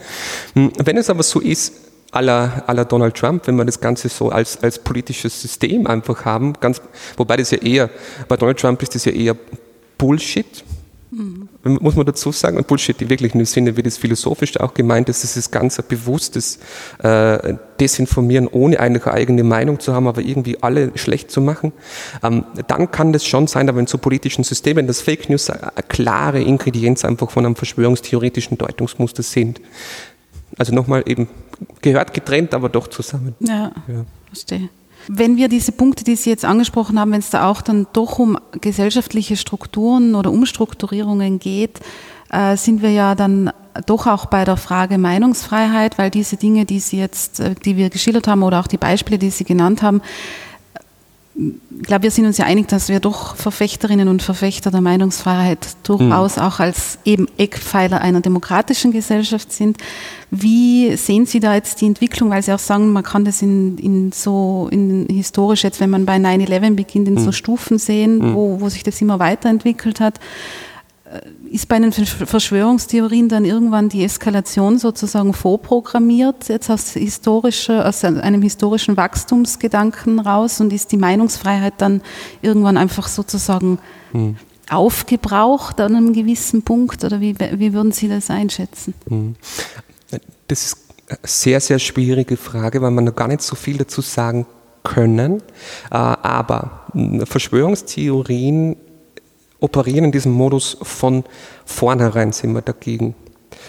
Hm, wenn es aber so ist, aller, aller Donald Trump, wenn wir das Ganze so als, als politisches System einfach haben, ganz, wobei das ja eher, bei Donald Trump ist das ja eher Bullshit, mhm. muss man dazu sagen, und Bullshit wirklich in dem Sinne, wie das philosophisch auch gemeint ist, das ist ganz ein bewusstes äh, Desinformieren, ohne eine eigene Meinung zu haben, aber irgendwie alle schlecht zu machen, ähm, dann kann das schon sein, aber in so politischen Systemen, dass Fake News eine klare Ingredienz einfach von einem verschwörungstheoretischen Deutungsmuster sind. Also nochmal eben gehört getrennt, aber doch zusammen. Ja, ja. verstehe. Wenn wir diese Punkte, die Sie jetzt angesprochen haben, wenn es da auch dann doch um gesellschaftliche Strukturen oder Umstrukturierungen geht, äh, sind wir ja dann doch auch bei der Frage Meinungsfreiheit, weil diese Dinge, die Sie jetzt, äh, die wir geschildert haben oder auch die Beispiele, die Sie genannt haben, ich glaube, wir sind uns ja einig, dass wir doch Verfechterinnen und Verfechter der Meinungsfreiheit durchaus mhm. auch als eben Eckpfeiler einer demokratischen Gesellschaft sind. Wie sehen Sie da jetzt die Entwicklung? Weil Sie auch sagen, man kann das in, in so in historisch jetzt, wenn man bei 9-11 beginnt, in mhm. so Stufen sehen, wo, wo sich das immer weiterentwickelt hat. Äh, ist bei den Verschwörungstheorien dann irgendwann die Eskalation sozusagen vorprogrammiert, jetzt aus, historischer, aus einem historischen Wachstumsgedanken raus und ist die Meinungsfreiheit dann irgendwann einfach sozusagen hm. aufgebraucht an einem gewissen Punkt oder wie, wie würden Sie das einschätzen? Hm. Das ist eine sehr, sehr schwierige Frage, weil man noch gar nicht so viel dazu sagen können. Äh, aber hm, Verschwörungstheorien operieren in diesem Modus von vornherein sind wir dagegen.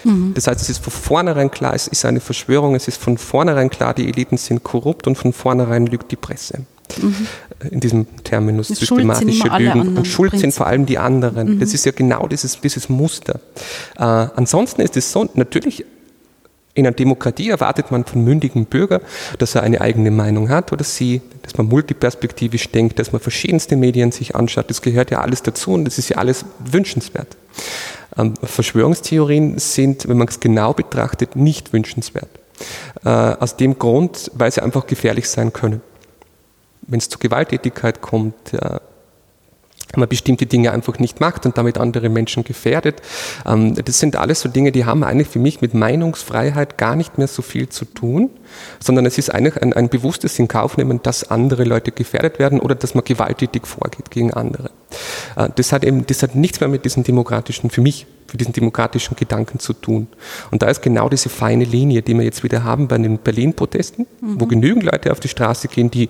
Mhm. Das heißt, es ist von vornherein klar, es ist eine Verschwörung, es ist von vornherein klar, die Eliten sind korrupt und von vornherein lügt die Presse. Mhm. In diesem Terminus Jetzt systematische Lügen. Und schuld Prinzip. sind vor allem die anderen. Mhm. Das ist ja genau dieses, dieses Muster. Äh, ansonsten ist es so, natürlich in einer Demokratie erwartet man von mündigen Bürgern, dass er eine eigene Meinung hat oder sie, dass man multiperspektivisch denkt, dass man verschiedenste Medien sich anschaut. Das gehört ja alles dazu und das ist ja alles wünschenswert. Ähm, Verschwörungstheorien sind, wenn man es genau betrachtet, nicht wünschenswert. Äh, aus dem Grund, weil sie einfach gefährlich sein können. Wenn es zu Gewalttätigkeit kommt, äh, man bestimmte Dinge einfach nicht macht und damit andere Menschen gefährdet. Ähm, das sind alles so Dinge, die haben eigentlich für mich mit Meinungsfreiheit gar nicht mehr so viel zu tun, sondern es ist eigentlich ein, ein bewusstes Inkaufnehmen, dass andere Leute gefährdet werden oder dass man gewalttätig vorgeht gegen andere. Äh, das hat eben, das hat nichts mehr mit diesen demokratischen, für mich, für diesen demokratischen Gedanken zu tun. Und da ist genau diese feine Linie, die wir jetzt wieder haben bei den Berlin-Protesten, mhm. wo genügend Leute auf die Straße gehen, die,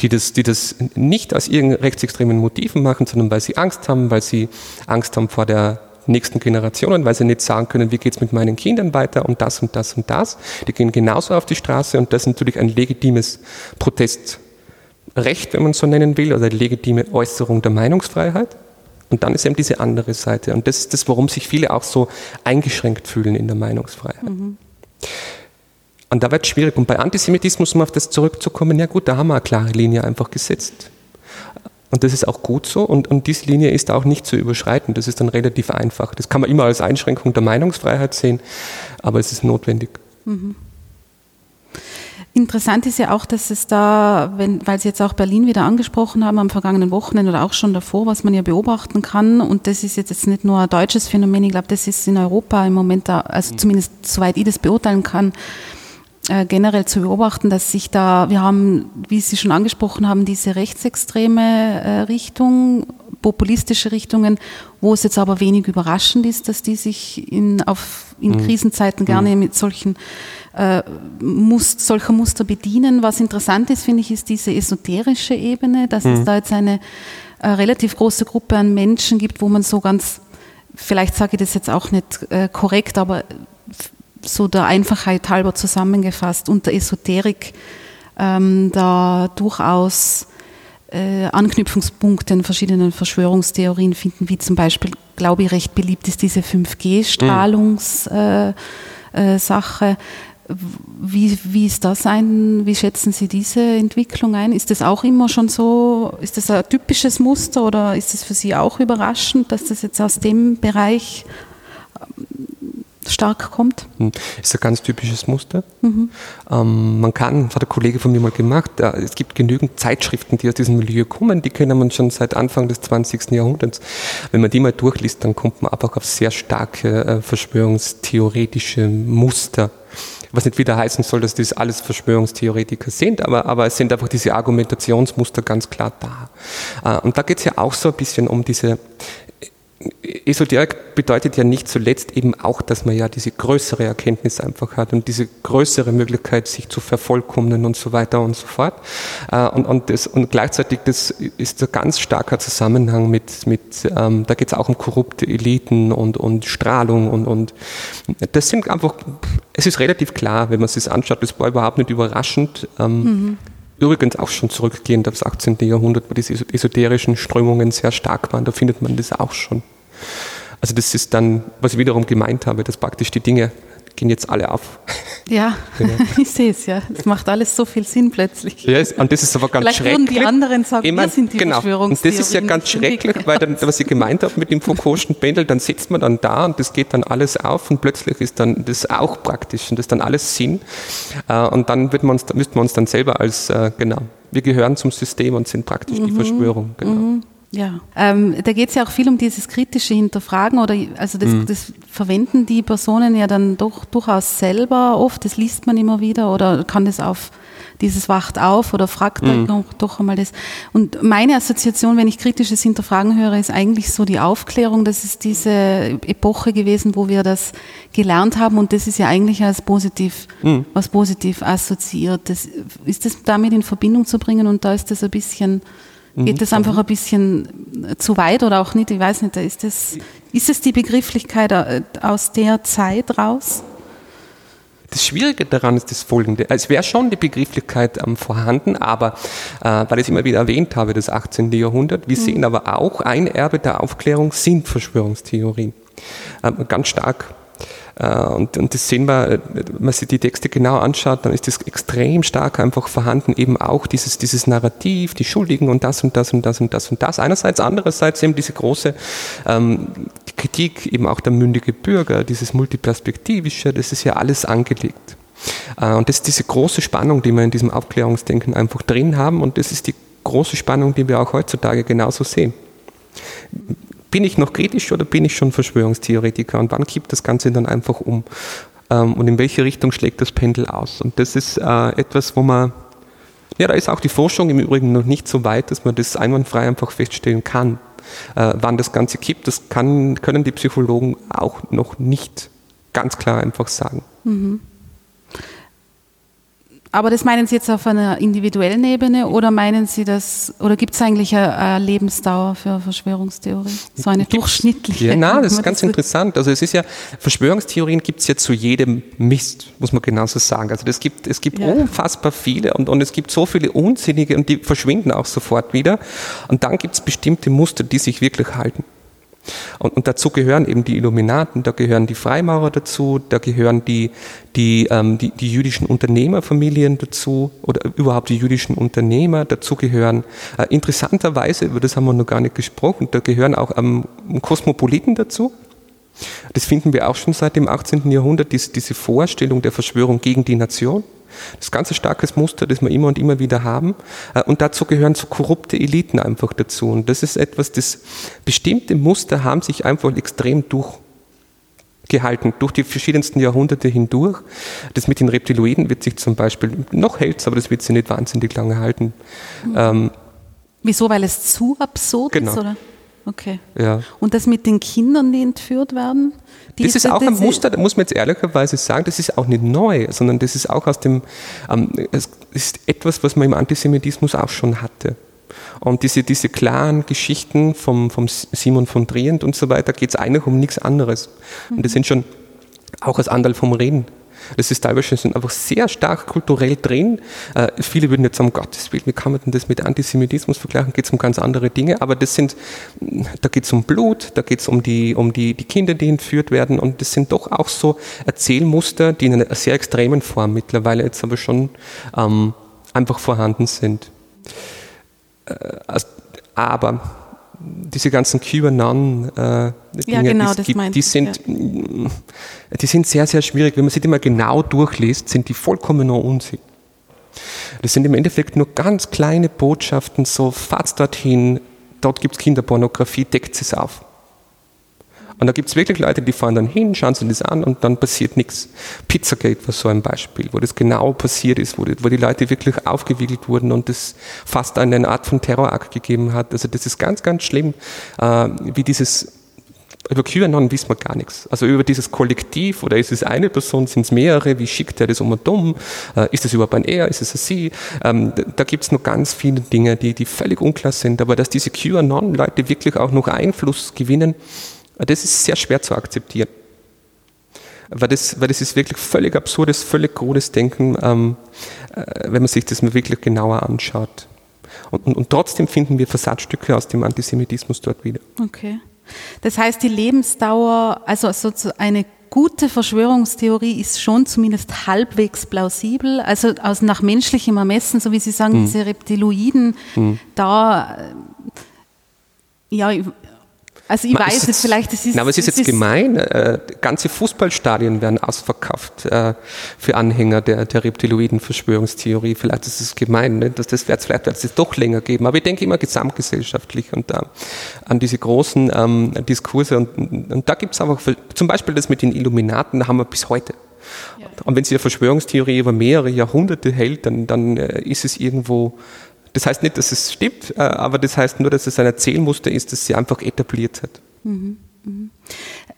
die, das, die das nicht aus irgendeinen rechtsextremen Motiven machen, sondern weil sie Angst haben, weil sie Angst haben vor der nächsten Generationen, weil sie nicht sagen können, wie geht es mit meinen Kindern weiter und das und das und das. Die gehen genauso auf die Straße und das ist natürlich ein legitimes Protestrecht, wenn man es so nennen will, oder eine legitime Äußerung der Meinungsfreiheit. Und dann ist eben diese andere Seite. Und das ist das, warum sich viele auch so eingeschränkt fühlen in der Meinungsfreiheit. Mhm. Und da wird es schwierig. Und bei Antisemitismus, um auf das zurückzukommen, ja gut, da haben wir eine klare Linie einfach gesetzt. Und das ist auch gut so. Und, und diese Linie ist auch nicht zu überschreiten. Das ist dann relativ einfach. Das kann man immer als Einschränkung der Meinungsfreiheit sehen, aber es ist notwendig. Mhm. Interessant ist ja auch, dass es da, wenn, weil Sie jetzt auch Berlin wieder angesprochen haben am vergangenen Wochenende oder auch schon davor, was man ja beobachten kann, und das ist jetzt nicht nur ein deutsches Phänomen, ich glaube, das ist in Europa im Moment da, also mhm. zumindest soweit ich das beurteilen kann, äh, generell zu beobachten, dass sich da, wir haben, wie Sie schon angesprochen haben, diese rechtsextreme äh, Richtung, populistische Richtungen, wo es jetzt aber wenig überraschend ist, dass die sich in, auf, in mhm. Krisenzeiten gerne mhm. mit solchen äh, Must, solcher Muster bedienen. Was interessant ist, finde ich, ist diese esoterische Ebene, dass mhm. es da jetzt eine äh, relativ große Gruppe an Menschen gibt, wo man so ganz, vielleicht sage ich das jetzt auch nicht äh, korrekt, aber so der Einfachheit halber zusammengefasst, unter Esoterik ähm, da durchaus äh, Anknüpfungspunkte in verschiedenen Verschwörungstheorien finden, wie zum Beispiel, glaube ich, recht beliebt ist diese 5G-Strahlungssache. Äh, äh, wie, wie ist das ein, wie schätzen Sie diese Entwicklung ein? Ist das auch immer schon so, ist das ein typisches Muster oder ist es für Sie auch überraschend, dass das jetzt aus dem Bereich stark kommt. Hm. Ist ein ganz typisches Muster. Mhm. Ähm, man kann, das hat ein Kollege von mir mal gemacht, äh, es gibt genügend Zeitschriften, die aus diesem Milieu kommen, die kennen man schon seit Anfang des 20. Jahrhunderts. Wenn man die mal durchliest, dann kommt man einfach auf sehr starke äh, verschwörungstheoretische Muster was nicht wieder heißen soll, dass das alles Verschwörungstheoretiker sind, aber, aber es sind einfach diese Argumentationsmuster ganz klar da. Äh, und da geht es ja auch so ein bisschen um diese Esoterik bedeutet ja nicht zuletzt eben auch, dass man ja diese größere Erkenntnis einfach hat und diese größere Möglichkeit, sich zu vervollkommnen und so weiter und so fort. Äh, und, und, das, und gleichzeitig das ist ein ganz starker Zusammenhang mit, mit ähm, da geht es auch um korrupte Eliten und, und Strahlung und, und das sind einfach, es ist relativ klar, wenn man sich das anschaut, das war überhaupt nicht überraschend. Ähm, mhm. Übrigens auch schon zurückgehend aufs 18. Jahrhundert, wo diese esoterischen Strömungen sehr stark waren, da findet man das auch schon. Also das ist dann, was ich wiederum gemeint habe, dass praktisch die Dinge gehen jetzt alle auf. Ja, ja. ich sehe es ja. Es macht alles so viel Sinn plötzlich. Ja, und das ist aber ganz Vielleicht schrecklich. Vielleicht die anderen sagen, Immer, wir sind die genau. Und das ist ja ganz schrecklich, weil dann, was ich gemeint habe mit dem Foucault'schen Pendel, dann sitzt man dann da und das geht dann alles auf und plötzlich ist dann das auch praktisch und das ist dann alles Sinn. Äh, und dann wird man uns, müssten wir uns dann selber als, äh, genau, wir gehören zum System und sind praktisch mhm. die Verschwörung. Genau. Mhm. Ja, ähm, da geht es ja auch viel um dieses kritische Hinterfragen oder also das, mhm. das, verwenden die Personen ja dann doch durchaus selber oft, das liest man immer wieder oder kann das auf dieses wacht auf oder fragt mhm. doch einmal das. Und meine Assoziation, wenn ich kritisches Hinterfragen höre, ist eigentlich so die Aufklärung. Das ist diese Epoche gewesen, wo wir das gelernt haben und das ist ja eigentlich als positiv, mhm. was positiv assoziiert. Das, ist das damit in Verbindung zu bringen und da ist das ein bisschen Geht mhm. das einfach ein bisschen zu weit oder auch nicht? Ich weiß nicht, ist das, ist es die Begrifflichkeit äh, aus der Zeit raus? Das Schwierige daran ist das Folgende. Es wäre schon die Begrifflichkeit ähm, vorhanden, aber äh, weil ich es immer wieder erwähnt habe, das 18. Jahrhundert, wir mhm. sehen aber auch, ein Erbe der Aufklärung sind Verschwörungstheorien. Ähm, ganz stark äh, und, und das sehen wir, äh, wenn man sich die Texte genau anschaut, dann ist das extrem stark einfach vorhanden, eben auch dieses, dieses Narrativ, die Schuldigen und das und das und das und das und das. Einerseits, andererseits eben diese große ähm, Kritik, eben auch der mündige Bürger, dieses Multiperspektivische, das ist ja alles angelegt. Äh, und das ist diese große Spannung, die wir in diesem Aufklärungsdenken einfach drin haben und das ist die große Spannung, die wir auch heutzutage genauso sehen bin ich noch kritisch oder bin ich schon Verschwörungstheoretiker und wann kippt das Ganze dann einfach um ähm, und in welche Richtung schlägt das Pendel aus. Und das ist äh, etwas, wo man, ja, da ist auch die Forschung im Übrigen noch nicht so weit, dass man das einwandfrei einfach feststellen kann. Äh, wann das Ganze kippt, das kann, können die Psychologen auch noch nicht ganz klar einfach sagen. Mhm. Aber das meinen Sie jetzt auf einer individuellen Ebene oder meinen Sie das, oder gibt es eigentlich eine, eine, Lebensdauer für Verschwörungstheorie? So eine Gibt's, durchschnittliche? Ja, na, das ist ganz das interessant. Also es ist ja, Verschwörungstheorien gibt es ja zu jedem Mist, muss man genauso sagen. Also es gibt, es gibt ja. unfassbar viele und, und es gibt so viele unsinnige und die verschwinden auch sofort wieder. Und dann gibt es bestimmte Muster, die sich wirklich halten. Und, und, dazu gehören eben die Illuminaten, da gehören die Freimaurer dazu, da gehören die, die, ähm, die, die jüdischen Unternehmerfamilien dazu oder überhaupt die jüdischen Unternehmer dazu gehören. Äh, interessanterweise, über das haben wir noch gar nicht gesprochen, da gehören auch ähm, Kosmopoliten dazu. Das finden wir auch schon seit dem 18. Jahrhundert, diese, diese Vorstellung der Verschwörung gegen die Nation. Das ist ein ganz starkes Muster, das wir immer und immer wieder haben. Äh, und dazu gehören so korrupte Eliten einfach dazu. Und das ist etwas, das bestimmte Muster haben sich einfach extrem durchgehalten, durch die verschiedensten Jahrhunderte hindurch. Das mit den Reptiloiden wird sich zum Beispiel noch hält, aber das wird sich nicht wahnsinnig lange halten. Mhm. Ähm, Wieso? Weil es zu absurd genau. ist, oder? Okay. Ja. Und das mit den Kindern, die entführt werden? das ist auch ein Muster, da muss man jetzt ehrlicherweise sagen, das ist auch nicht neu, sondern das ist auch aus dem, ähm, es ist etwas, was man im Antisemitismus auch schon hatte. Und diese, diese klaren Geschichten vom, vom Simon von Trient und so weiter geht es eigentlich um nichts anderes. Und das mhm. sind schon auch als Andal vom Reden das ist teilweise schon einfach sehr stark kulturell drin. Äh, viele würden jetzt sagen, Gottes Willen, wie kann man denn das mit Antisemitismus vergleichen? Geht es um ganz andere Dinge. Aber das sind, da geht es um Blut, da geht es um, die, um die, die Kinder, die entführt werden. Und das sind doch auch so Erzählmuster, die in einer sehr extremen Form mittlerweile jetzt aber schon ähm, einfach vorhanden sind. Äh, also, aber diese ganzen QAnon äh, Dinge, ja, genau, die, gibt, die sind, ja. die sind sehr, sehr schwierig. Wenn man sie immer genau durchliest, sind die vollkommen nur Unsinn. Das sind im Endeffekt nur ganz kleine Botschaften, so fahrt's dorthin, dort gibt es Kinderpornografie, deckt es auf. Und da gibt es wirklich Leute, die fahren dann hin, schauen sich das an und dann passiert nichts. Pizzagate war so ein Beispiel, wo das genau passiert ist, wo die, wo die Leute wirklich aufgewiegelt wurden und es fast eine Art von Terrorakt gegeben hat. Also das ist ganz, ganz schlimm, äh, wie dieses über QAnon wissen wir gar nichts. Also über dieses Kollektiv oder ist es eine Person, sind es mehrere, wie schickt er das um und um, äh, ist es überhaupt ein Er, ist es ein Sie? Ähm, da gibt es noch ganz viele Dinge, die, die völlig unklar sind, aber dass diese QAnon-Leute wirklich auch noch Einfluss gewinnen, das ist sehr schwer zu akzeptieren. Weil das, weil das ist wirklich völlig absurdes, völlig krudes Denken, ähm, äh, wenn man sich das mal wirklich genauer anschaut. Und, und, und trotzdem finden wir Versatzstücke aus dem Antisemitismus dort wieder. Okay. Das heißt, die Lebensdauer, also so eine gute Verschwörungstheorie ist schon zumindest halbwegs plausibel. Also aus nach menschlichem Ermessen, so wie Sie sagen, hm. diese Reptiloiden, hm. da ja, also ich Man weiß jetzt, vielleicht, das ist. Na, aber es ist jetzt ist gemein. Äh, ganze Fußballstadien werden ausverkauft äh, für Anhänger der, der Reptiloiden-Verschwörungstheorie. Vielleicht ist es gemein, ne? dass das wird vielleicht wird es doch länger geben. Aber ich denke immer gesamtgesellschaftlich und äh, an diese großen ähm, Diskurse. Und, und da gibt es einfach zum Beispiel das mit den Illuminaten, da haben wir bis heute. Ja. Und wenn sie eine Verschwörungstheorie über mehrere Jahrhunderte hält, dann, dann äh, ist es irgendwo das heißt nicht, dass es stimmt, äh, aber das heißt nur, dass es ein Erzählmuster ist, das sie einfach etabliert hat. Mhm, mhm.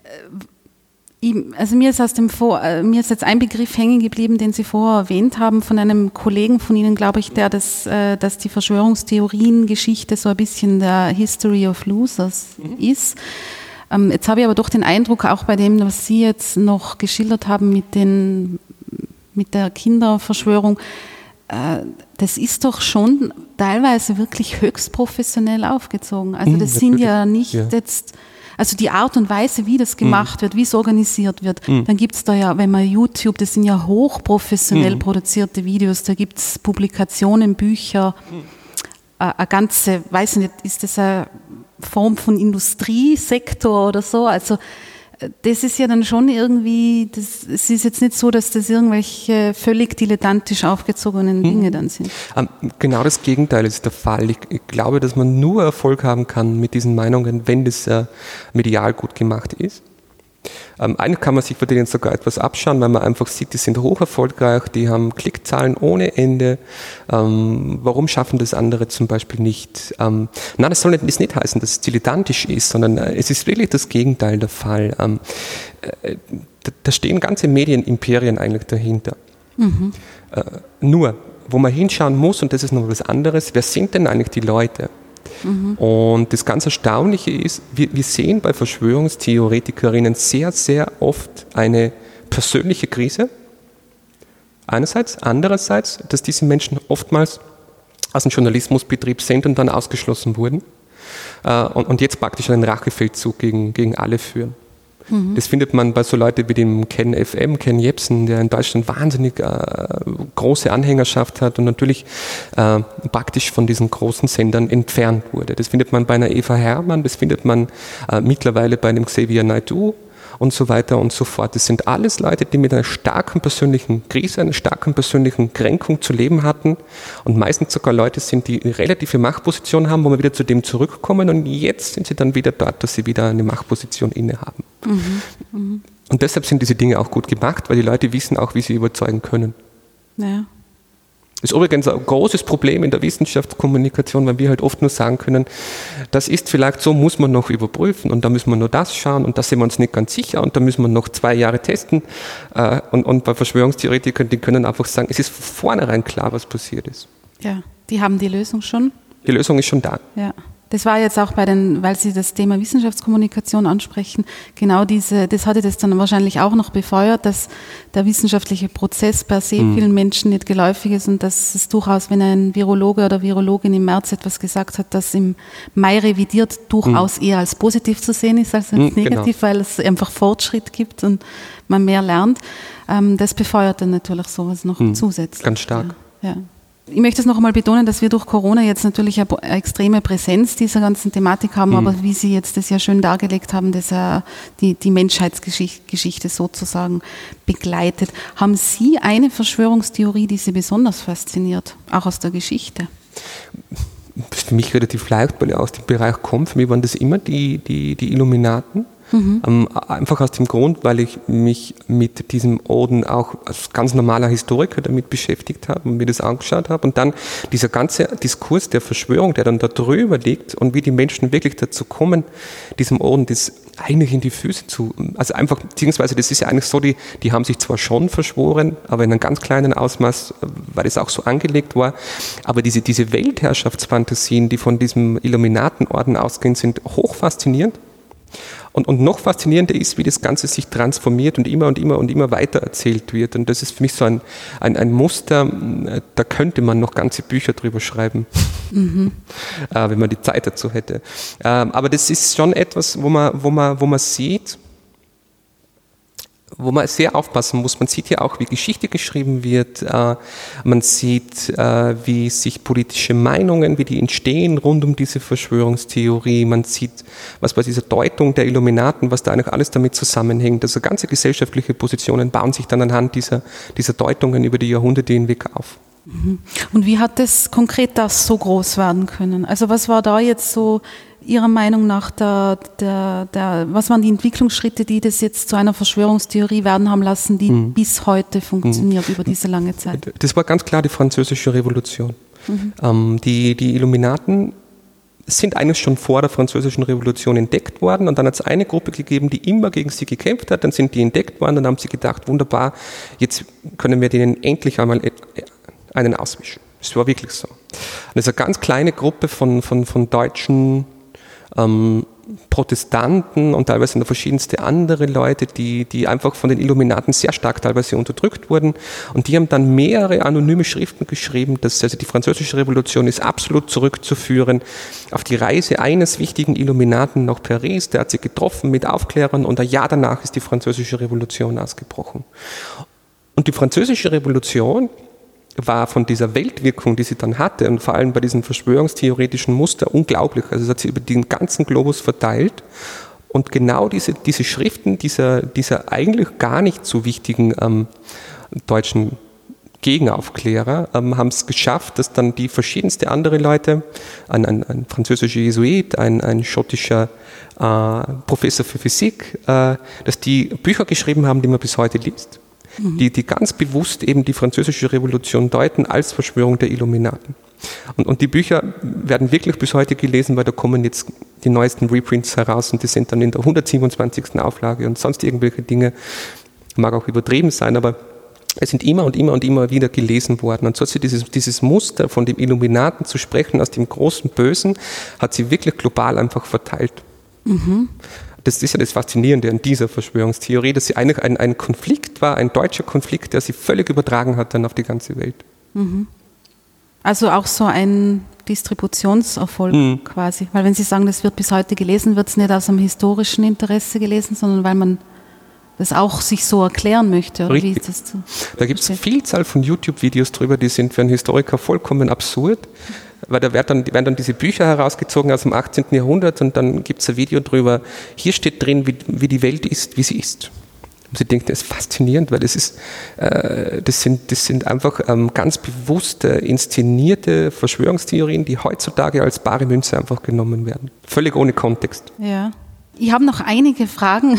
Äh, also mir ist aus dem Vor äh, mir ist jetzt ein Begriff hängen geblieben, den Sie vorher erwähnt haben, von einem Kollegen von Ihnen, glaube ich, der das, dass die Verschwörungstheorien-Geschichte so ein bisschen der History of Losers mhm. ist. Ähm, jetzt habe ich aber doch den Eindruck, auch bei dem, was Sie jetzt noch geschildert haben mit den mit der Kinderverschwörung, das ist doch schon teilweise wirklich höchst professionell aufgezogen. Also mhm, das sind ja nicht ja. jetzt, also die Art und Weise, wie das gemacht mhm. wird, wie es organisiert wird, mhm. dann gibt es da ja, wenn man YouTube, das sind ja hochprofessionell mhm. produzierte Videos, da gibt es Publikationen, Bücher, mhm. äh, eine ganze, weiß nicht, ist das eine Form von Industriesektor oder so? Also das ist ja dann schon irgendwie, das, es ist jetzt nicht so, dass das irgendwelche völlig dilettantisch aufgezogenen mhm. Dinge dann sind. Ähm, genau das Gegenteil ist der Fall. Ich, ich, glaube, dass man nur Erfolg haben kann mit diesen Meinungen, wenn das äh, medial gut gemacht ist. Ähm, eigentlich kann man sich von denen sogar etwas abschauen, weil man einfach sieht, die sind hoch erfolgreich, die haben Klickzahlen ohne Ende. Ähm, warum schaffen das andere zum Beispiel nicht? Ähm, nein, das soll nicht, nicht heißen, dass es dilettantisch ist, sondern äh, es ist wirklich das Gegenteil der Fall. Ähm, äh, da, da, stehen ganze Medienimperien eigentlich dahinter. Mhm. Äh, nur, wo man hinschauen muss, und das ist noch was anderes, wer sind denn eigentlich die Leute? Mhm. Und das ganz Erstaunliche ist, wir, wir sehen bei Verschwörungstheoretikerinnen sehr, sehr oft eine persönliche Krise. Einerseits, andererseits, dass diese Menschen oftmals aus dem Journalismusbetrieb sind und dann ausgeschlossen wurden äh, und, jetzt praktisch einen Rachefeldzug gegen, gegen alle führen. Mhm. Das findet man bei so Leuten wie dem Ken FM, Ken Jebsen, der in Deutschland wahnsinnig äh, große Anhängerschaft hat und natürlich äh, praktisch von diesen großen Sendern entfernt wurde. Das findet man bei einer Eva Herrmann, das findet man äh, mittlerweile bei einem Xavier Naidoo und so weiter und so fort. Das sind alles Leute, die mit einer starken persönlichen Krise, einer starken persönlichen Kränkung zu leben hatten und meistens sogar Leute sind, die eine relative Machtposition haben, wo wir wieder zu dem zurückkommen und jetzt sind sie dann wieder dort, dass sie wieder eine Machtposition innehaben. Mhm. Mhm. Und deshalb sind diese Dinge auch gut gemacht, weil die Leute wissen auch, wie sie überzeugen können. Ja. Das ist übrigens ein großes Problem in der Wissenschaftskommunikation, weil wir halt oft nur sagen können, das ist vielleicht so, muss man noch überprüfen und da müssen wir nur das schauen und da sind wir uns nicht ganz sicher und da müssen wir noch zwei Jahre testen. Äh, und, und bei Verschwörungstheoretikern, die können einfach sagen, es ist von vornherein klar, was passiert ist. Ja, die haben die Lösung schon. Die Lösung ist schon da. Ja. Das war jetzt auch bei den, weil Sie das Thema Wissenschaftskommunikation ansprechen, genau diese, das hatte das dann wahrscheinlich auch noch befeuert, dass der wissenschaftliche Prozess per se mhm. vielen Menschen nicht geläufig ist und dass es durchaus, wenn ein Virologe oder Virologin im März etwas gesagt hat, das im Mai revidiert, durchaus mhm. eher als positiv zu sehen ist als, als mhm, negativ, genau. weil es einfach Fortschritt gibt und man mehr lernt. Ähm, das befeuert dann natürlich sowas noch mhm. zusätzlich. Ganz stark. ja. ja. Ich möchte es noch einmal betonen, dass wir durch Corona jetzt natürlich eine extreme Präsenz dieser ganzen Thematik haben, mhm. aber wie Sie jetzt das ja schön dargelegt haben, dass er die, die Menschheitsgeschichte sozusagen begleitet. Haben Sie eine Verschwörungstheorie, die Sie besonders fasziniert, auch aus der Geschichte? Für mich relativ leicht, weil er aus dem Bereich kommt. Für mich waren das immer die, die, die Illuminaten. Mhm. Ähm, einfach aus dem Grund, weil ich mich mit diesem Orden auch als ganz normaler Historiker damit beschäftigt habe und mir das angeschaut habe. Und dann dieser ganze Diskurs der Verschwörung, der dann da drüber liegt und wie die Menschen wirklich dazu kommen, diesem Orden das eigentlich in die Füße zu, also einfach, beziehungsweise das ist ja eigentlich so, die, die haben sich zwar schon verschworen, aber in einem ganz kleinen Ausmaß, weil es auch so angelegt war, aber diese, diese Weltherrschaftsfantasien, die von diesem Illuminatenorden ausgehen, sind hoch faszinierend und, und noch faszinierender ist, wie das Ganze sich transformiert und immer und immer und immer weiter erzählt wird. Und das ist für mich so ein, ein, ein Muster, da könnte man noch ganze Bücher drüber schreiben, mhm. äh, wenn man die Zeit dazu hätte. Ähm, aber das ist schon etwas, wo man, wo man, wo man sieht, wo man sehr aufpassen muss. Man sieht ja auch, wie Geschichte geschrieben wird. Äh, man sieht, äh, wie sich politische Meinungen, wie die entstehen rund um diese Verschwörungstheorie. Man sieht, was bei dieser Deutung der Illuminaten, was da eigentlich alles damit zusammenhängt. Also ganze gesellschaftliche Positionen bauen sich dann anhand dieser, dieser Deutungen über die Jahrhunderte hinweg auf. Mhm. Und wie hat das konkret das so groß werden können? Also was war da jetzt so Ihrer Meinung nach, der, der, der, was waren die Entwicklungsschritte, die das jetzt zu einer Verschwörungstheorie werden haben lassen, die mhm. bis heute funktioniert mhm. über diese lange Zeit? Das war ganz klar die Französische Revolution. Mhm. Ähm, die, die Illuminaten sind eigentlich schon vor der Französischen Revolution entdeckt worden und dann hat es eine Gruppe gegeben, die immer gegen sie gekämpft hat, dann sind die entdeckt worden und dann haben sie gedacht, wunderbar, jetzt können wir denen endlich einmal e, einen auswischen. Das war wirklich so. Und das ist eine ganz kleine Gruppe von, von, von deutschen ähm, Protestanten und teilweise noch verschiedenste andere Leute, die, die einfach von den Illuminaten sehr stark teilweise unterdrückt wurden. Und die haben dann mehrere anonyme Schriften geschrieben, dass also die französische Revolution ist absolut zurückzuführen auf die Reise eines wichtigen Illuminaten nach Paris. Der hat sie getroffen mit Aufklärern und ein Jahr danach ist die französische Revolution ausgebrochen. Und die französische Revolution war von dieser Weltwirkung, die sie dann hatte und vor allem bei diesen verschwörungstheoretischen Muster unglaublich. Also es hat sie über den ganzen Globus verteilt und genau diese, diese Schriften dieser, dieser eigentlich gar nicht so wichtigen ähm, deutschen Gegenaufklärer ähm, haben es geschafft, dass dann die verschiedensten andere Leute, ein, ein, ein französischer Jesuit, ein, ein schottischer äh, Professor für Physik, äh, dass die Bücher geschrieben haben, die man bis heute liest, mhm. die, die ganz bewusst eben die französische Revolution deuten als Verschwörung der Illuminaten. Und, und die Bücher werden wirklich bis heute gelesen, weil da kommen jetzt die neuesten Reprints heraus und die sind dann in der 127. Auflage und sonst irgendwelche Dinge. Mag auch übertrieben sein, aber es sind immer und immer und immer wieder gelesen worden. Und so hat sie dieses, dieses Muster von dem Illuminaten zu sprechen, aus dem großen Bösen, hat sie wirklich global einfach verteilt. Mhm. Das ist ja das Faszinierende an dieser Verschwörungstheorie, dass sie eigentlich ein, ein Konflikt war, ein deutscher Konflikt, der sie völlig übertragen hat dann auf die ganze Welt. Mhm. Also auch so ein Distributionserfolg mhm. quasi. Weil wenn Sie sagen, das wird bis heute gelesen, wird es nicht aus einem historischen Interesse gelesen, sondern weil man das auch sich so erklären möchte. Oder Richtig. da gibt es eine Vielzahl von YouTube-Videos drüber, die sind für einen Historiker vollkommen absurd, weil da werden dann, werden dann diese Bücher herausgezogen aus dem 18. Jahrhundert und dann gibt es ein Video drüber, hier steht drin, wie, wie die Welt ist, wie sie ist. Und sie denken, das ist faszinierend, weil das ist, äh, das sind, das sind einfach ähm, ganz bewusste, inszenierte Verschwörungstheorien, die heutzutage als bare Münze einfach genommen werden. Völlig ohne Kontext. Ja. Ich habe noch einige Fragen,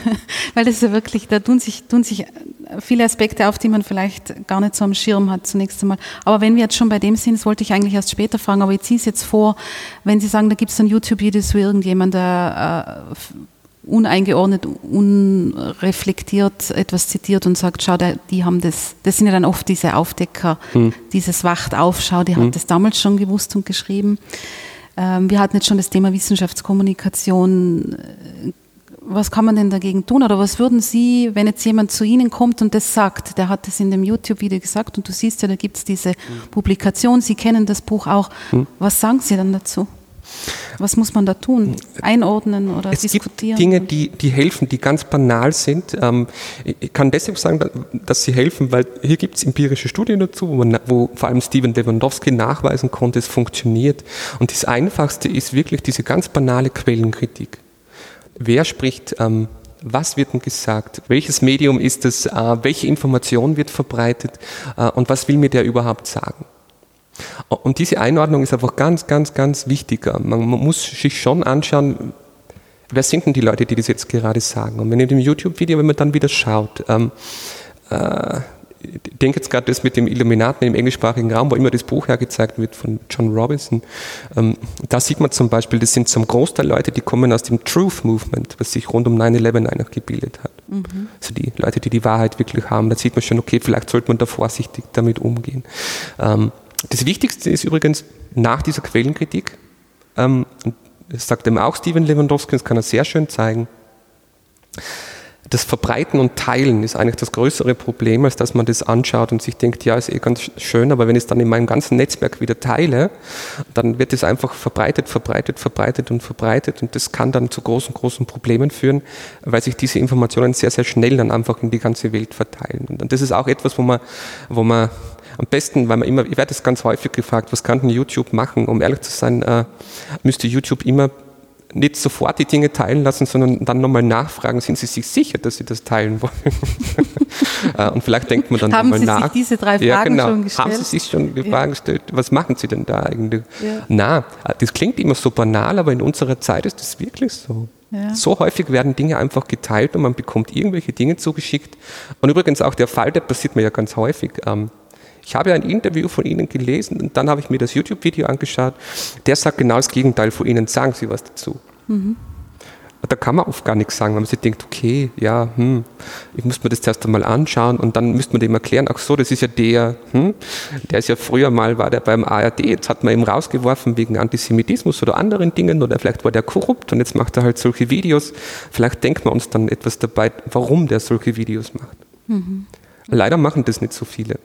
weil das ist ja wirklich, da tun sich, tun sich viele Aspekte auf, die man vielleicht gar nicht so am Schirm hat zunächst einmal. Aber wenn wir jetzt schon bei dem sind, das wollte ich eigentlich erst später fragen, aber ich ziehe es jetzt vor, wenn Sie sagen, da gibt es dann YouTube-Videos, wo irgendjemand der äh, uneingeordnet, unreflektiert etwas zitiert und sagt, schau, die haben das, das sind ja dann oft diese Aufdecker, hm. dieses Wacht auf, schau, die hm. hat das damals schon gewusst und geschrieben. Ähm, wir hatten jetzt schon das Thema Wissenschaftskommunikation. Was kann man denn dagegen tun? Oder was würden Sie, wenn jetzt jemand zu Ihnen kommt und das sagt, der hat das in dem YouTube-Video gesagt und du siehst ja, da gibt es diese Publikation, Sie kennen das Buch auch. Hm. Was sagen Sie dann dazu? Was muss man da tun? Einordnen oder es diskutieren? Es gibt Dinge, die, die helfen, die ganz banal sind. Ähm, ich kann deshalb sagen, dass sie helfen, weil hier gibt es empirische Studien dazu, wo, man, wo vor allem Steven Lewandowski nachweisen konnte, es funktioniert. Und das Einfachste ist wirklich diese ganz banale Quellenkritik. Wer spricht ähm, was wird denn gesagt, welches Medium ist es, äh, welche Information wird verbreitet äh, und was will mir der überhaupt sagen. Und diese Einordnung ist einfach ganz, ganz, ganz wichtig. Man, muss sich schon anschauen, wer sind denn die Leute, die das jetzt gerade sagen? Und wenn in dem YouTube-Video, wenn man dann wieder schaut, ähm, äh, ich denke jetzt gerade das mit dem Illuminaten im englischsprachigen Raum, wo immer das Buch hergezeigt wird von John Robinson. Ähm, da sieht man zum Beispiel, das sind zum Großteil Leute, die kommen aus dem Truth Movement, was sich rund um 9-11 einfach gebildet hat. Mhm. Also die Leute, die die Wahrheit wirklich haben. Da sieht man schon, okay, vielleicht sollte man da vorsichtig damit umgehen. Ähm, das Wichtigste ist übrigens nach dieser Quellenkritik, ähm, das sagt eben auch Steven Lewandowski, das kann er sehr schön zeigen, das Verbreiten und Teilen ist eigentlich das größere Problem, als dass man das anschaut und sich denkt, ja, ist eh ganz schön, aber wenn ich es dann in meinem ganzen Netzwerk wieder teile, dann wird es einfach verbreitet, verbreitet, verbreitet und verbreitet und das kann dann zu großen, großen Problemen führen, weil sich diese Informationen sehr, sehr schnell dann einfach in die ganze Welt verteilen. Und das ist auch etwas, wo man, wo man am besten, weil man immer, ich werde das ganz häufig gefragt, was kann denn YouTube machen? Um ehrlich zu sein, äh, müsste YouTube immer nicht sofort die Dinge teilen lassen, sondern dann nochmal nachfragen, sind Sie sich sicher, dass Sie das teilen wollen? Äh, und vielleicht denkt man dann nochmal nach. Haben Sie sich diese drei Fragen ja, genau. schon gestellt? Haben Sie sich schon die ja. Fragen gestellt, was machen Sie denn da eigentlich? Ja. Na, das klingt immer so banal, aber in unserer Zeit ist das wirklich so. Ja. So häufig werden Dinge einfach geteilt und man bekommt irgendwelche Dinge zugeschickt. Und übrigens auch der Fall, der passiert mir ja ganz häufig. Ähm, ich habe ein Interview von Ihnen gelesen und dann habe ich mir das YouTube-Video angeschaut. Der sagt genau das Gegenteil von Ihnen. Sagen Sie was dazu. Mhm. Da kann man oft gar nichts sagen, wenn man sich denkt, okay, ja, hm, ich muss mir das erst einmal anschauen und dann müsste man dem erklären, ach so, das ist ja der, hm, der ist ja früher mal, war der beim ARD, jetzt hat man ihn rausgeworfen wegen Antisemitismus oder anderen Dingen oder vielleicht war der korrupt und jetzt macht er halt solche Videos. Vielleicht denkt man uns dann etwas dabei, warum der solche Videos macht. Mhm. Leider machen das nicht so viele.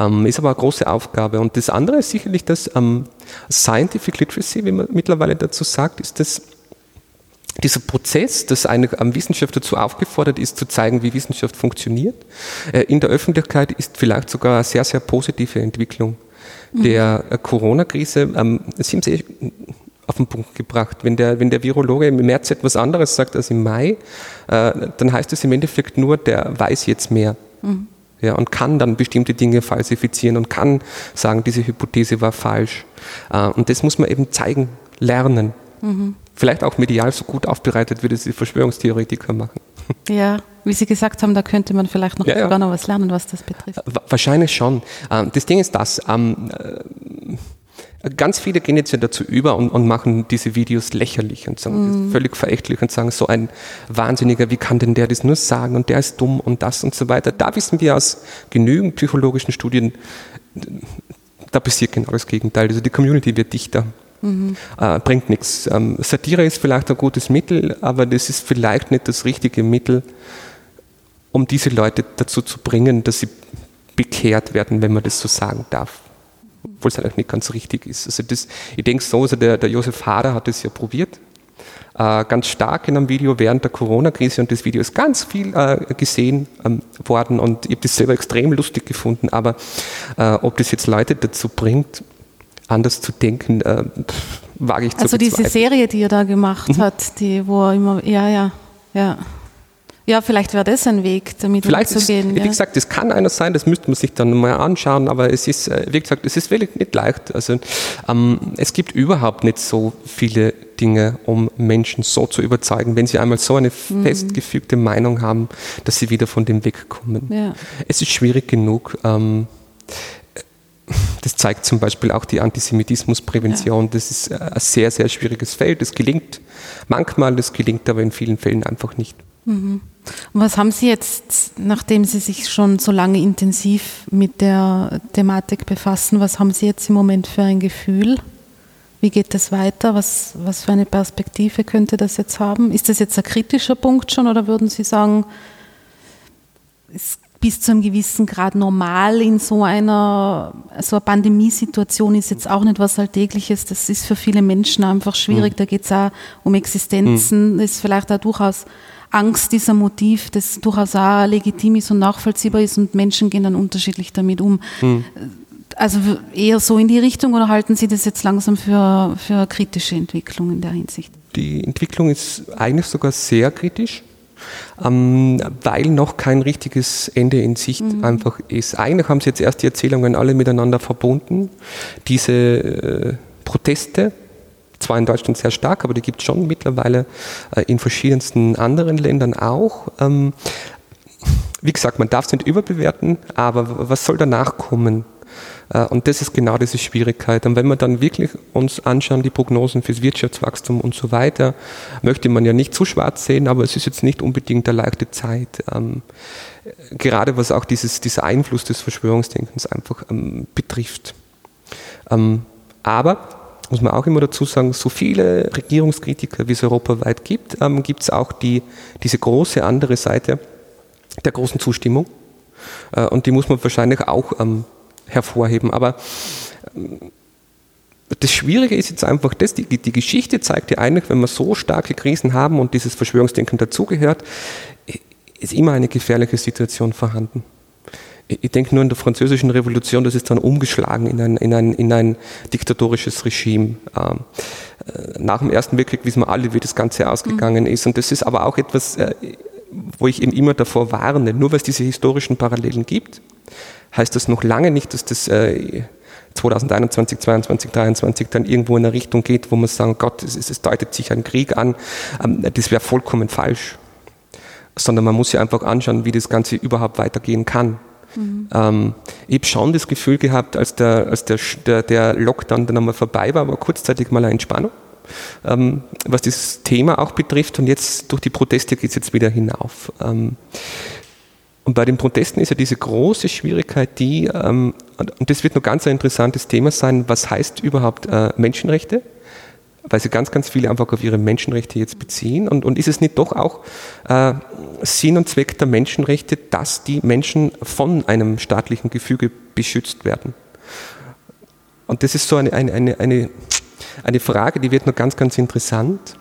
Ähm, ist aber eine große Aufgabe. Und das andere ist sicherlich das ähm, Scientific Literacy, wie man mittlerweile dazu sagt, ist das dieser Prozess, dass eine Wissenschaft dazu aufgefordert ist, zu zeigen, wie Wissenschaft funktioniert, äh, in der Öffentlichkeit ist vielleicht sogar eine sehr, sehr positive Entwicklung mhm. der äh, Corona-Krise. Ähm, Sie haben sie auf den Punkt gebracht. Wenn der, wenn der Virologe im März etwas anderes sagt als im Mai, äh, dann heißt es im Endeffekt nur, der weiß jetzt mehr. Mhm. Ja, und kann dann bestimmte Dinge falsifizieren und kann sagen, diese Hypothese war falsch. Äh, und das muss man eben zeigen, lernen. Mhm. Vielleicht auch medial so gut aufbereitet, wie das die Verschwörungstheoretiker machen. Ja, wie Sie gesagt haben, da könnte man vielleicht noch ja, sogar ja. noch was lernen, was das betrifft. Wahrscheinlich schon. Ähm, das Ding ist das, ähm, äh, ganz viele gehen jetzt ja dazu über und, und machen diese Videos lächerlich und sagen, mm. völlig verächtlich und sagen, so ein Wahnsinniger, wie kann denn der das nur sagen und der ist dumm und das und so weiter. Da wissen wir aus genügend psychologischen Studien, da passiert genau das Gegenteil. Also die Community wird dichter. Mhm. Äh, bringt nichts. Ähm, Satire ist vielleicht ein gutes Mittel, aber das ist vielleicht nicht das richtige Mittel, um diese Leute dazu zu bringen, dass sie bekehrt werden, wenn man das so sagen darf. Obwohl es eigentlich nicht ganz richtig ist. Also das, ich denke so, also der, der Josef Hader hat es ja probiert, äh, ganz stark in einem Video während der Corona-Krise und das Video ist ganz viel äh, gesehen ähm, worden und ich habe das selber extrem lustig gefunden, aber äh, ob das jetzt Leute dazu bringt, anders zu denken, äh, wage ich zu Also diese Serie, die er da gemacht mhm. hat, die, wo er immer, ja, ja, ja. Ja, vielleicht wäre das ein Weg, damit vielleicht umzugehen. Ist, ja. Wie gesagt, das kann einer sein, das müsste man sich dann mal anschauen, aber es ist, äh, wie gesagt, es ist wirklich nicht leicht. Also ähm, es gibt überhaupt nicht so viele Dinge, um Menschen so zu überzeugen, wenn sie einmal so eine mhm. festgefügte Meinung haben, dass sie wieder von dem wegkommen. Ja. Es ist schwierig genug. Ähm, das zeigt zum Beispiel auch die Antisemitismusprävention. Ja. Das ist äh, ein sehr, sehr schwieriges Feld. Das gelingt manchmal, das gelingt aber in vielen Fällen einfach nicht. Mhm. Und was haben Sie jetzt, nachdem Sie sich schon so lange intensiv mit der Thematik befassen, was haben Sie jetzt im Moment für ein Gefühl? Wie geht das weiter? Was, was für eine Perspektive könnte das jetzt haben? Ist das jetzt ein kritischer Punkt schon oder würden Sie sagen, es bis zu einem gewissen Grad normal in so einer, so einer Pandemiesituation ist jetzt auch nicht was Alltägliches. Das ist für viele Menschen einfach schwierig. Mhm. Da geht es auch um Existenzen. Mhm. Das ist vielleicht auch durchaus Angst, dieser Motiv, das durchaus auch legitim ist und nachvollziehbar ist und Menschen gehen dann unterschiedlich damit um. Mhm. Also eher so in die Richtung oder halten Sie das jetzt langsam für, für kritische Entwicklung in der Hinsicht? Die Entwicklung ist eigentlich sogar sehr kritisch ähm, weil noch kein richtiges Ende in Sicht mhm. einfach ist. Eigentlich haben sie jetzt erst die Erzählungen alle miteinander verbunden. Diese äh, Proteste, zwar in Deutschland sehr stark, aber die gibt es schon mittlerweile äh, in verschiedensten anderen Ländern auch. Ähm, wie gesagt, man darf es nicht überbewerten, aber was soll danach kommen? Äh, und das ist genau diese Schwierigkeit. Und wenn wir dann wirklich uns anschauen, die Prognosen fürs Wirtschaftswachstum und so weiter, möchte man ja nicht zu schwarz sehen, aber es ist jetzt nicht unbedingt eine leichte Zeit. Ähm, gerade was auch dieses, dieser Einfluss des Verschwörungsdenkens einfach ähm, betrifft. Aber muss man auch immer dazu sagen, so viele Regierungskritiker, wie es europaweit gibt, ähm, gibt es auch die, diese große andere Seite der großen Zustimmung. Äh, und die muss man wahrscheinlich auch ähm, hervorheben. Aber ähm, das Schwierige ist jetzt einfach das, die, die Geschichte zeigt ja eigentlich, wenn wir so starke Krisen haben und dieses Verschwörungsdenken dazugehört, ist immer eine gefährliche Situation vorhanden. Ich denke nur in der französischen Revolution, das ist dann umgeschlagen in ein, in ein, in ein diktatorisches Regime. Ähm, äh, nach dem Ersten Weltkrieg wissen wir alle, wie das Ganze ausgegangen mhm. ist. Und das ist aber auch etwas, äh, wo ich eben immer davor warne, nur weil es diese historischen Parallelen gibt, heißt das noch lange nicht, dass das äh, 2021, 2022, 2023 dann irgendwo in eine Richtung geht, wo man sagen, Gott, es, es deutet sich ein Krieg an. Ähm, das wäre vollkommen falsch. Sondern man muss sich einfach anschauen, wie das Ganze überhaupt weitergehen kann. Mhm. Ähm, ich habe schon das Gefühl gehabt, als der, als der, der, Lockdown dann einmal vorbei war, war kurzzeitig mal eine Entspannung, ähm, was das Thema auch betrifft. Und jetzt durch die Proteste geht es jetzt wieder hinauf. Ähm, und bei den Protesten ist ja diese große Schwierigkeit die, ähm, und das wird noch ganz ein interessantes Thema sein, was heißt überhaupt äh, Menschenrechte? Weil sie ganz, ganz viele einfach auf ihre Menschenrechte jetzt beziehen. Und, und ist es nicht doch auch äh, Sinn und Zweck der Menschenrechte, dass die Menschen von einem staatlichen Gefüge beschützt werden? Und das ist so eine, eine, eine, eine, eine Frage, die wird noch ganz, ganz interessant.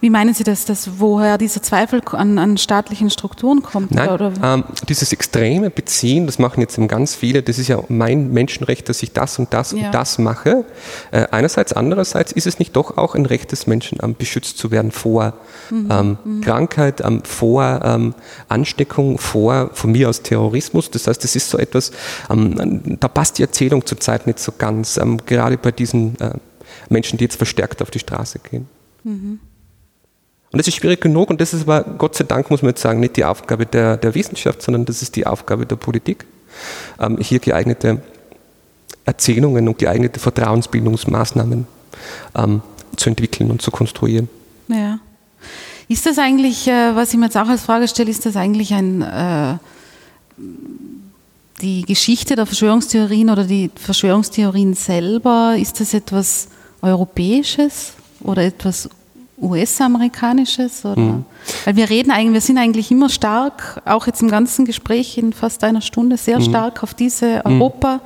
Wie meinen Sie das, dass woher dieser Zweifel an, an staatlichen Strukturen kommt? Nein, oder? Ähm, dieses extreme Beziehen, das machen jetzt ganz viele, das ist ja mein Menschenrecht, dass ich das und das ja. und das mache. Äh, einerseits, andererseits ist es nicht doch auch ein Recht des Menschen, ähm, beschützt zu werden vor mhm. Ähm, mhm. Krankheit, ähm, vor ähm, Ansteckung, vor von mir aus Terrorismus. Das heißt, das ist so etwas, ähm, da passt die Erzählung zurzeit nicht so ganz, gerade bei diesen äh, Menschen, die jetzt verstärkt auf die Straße gehen. Mhm. Und das ist schwierig genug und das ist aber, Gott sei Dank muss man jetzt sagen, nicht die Aufgabe der, der Wissenschaft, sondern das ist die Aufgabe der Politik, ähm, hier geeignete Erzählungen und geeignete Vertrauensbildungsmaßnahmen ähm, zu entwickeln und zu konstruieren. Ja. Ist das eigentlich, äh, was ich mir jetzt auch als Frage stelle, ist das eigentlich ein, äh, die Geschichte der Verschwörungstheorien oder die Verschwörungstheorien selber, ist das etwas Europäisches oder etwas US-amerikanisches? Mhm. Weil wir reden eigentlich, wir sind eigentlich immer stark, auch jetzt im ganzen Gespräch in fast einer Stunde, sehr mhm. stark auf diese mhm. Europa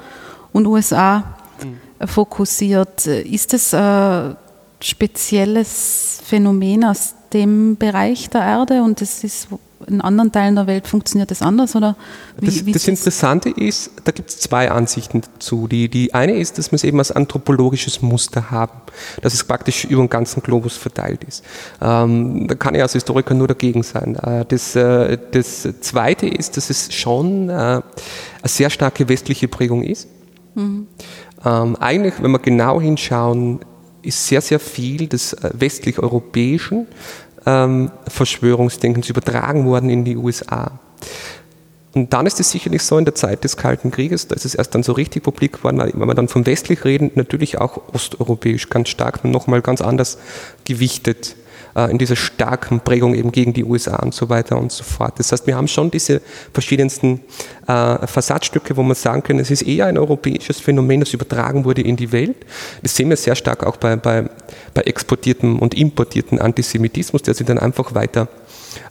und USA mhm. fokussiert. Ist das ein spezielles Phänomen aus dem Bereich der Erde und das ist in anderen Teilen der Welt funktioniert das anders? Oder wie, das, wie das Interessante ist, da gibt es zwei Ansichten dazu. Die, die eine ist, dass wir es eben als anthropologisches Muster haben, dass es praktisch über den ganzen Globus verteilt ist. Ähm, da kann ich als Historiker nur dagegen sein. Äh, das, äh, das zweite ist, dass es schon äh, eine sehr starke westliche Prägung ist. Mhm. Ähm, eigentlich, wenn wir genau hinschauen, ist sehr, sehr viel des äh, westlich-europäischen ähm, Verschwörungsdenkens übertragen worden in die USA. Und dann ist es sicherlich so in der Zeit des Kalten Krieges, da ist es erst dann so richtig publik geworden, wenn wir dann von westlich reden, natürlich auch osteuropäisch ganz stark und nochmal ganz anders gewichtet in dieser starken Prägung eben gegen die USA und so weiter und so fort. Das heißt, wir haben schon diese verschiedensten äh, Versatzstücke, wo man sagen können, es ist eher ein europäisches Phänomen, das übertragen wurde in die Welt. Das sehen wir sehr stark auch bei, bei, bei exportiertem und importiertem Antisemitismus, der sich dann einfach weiter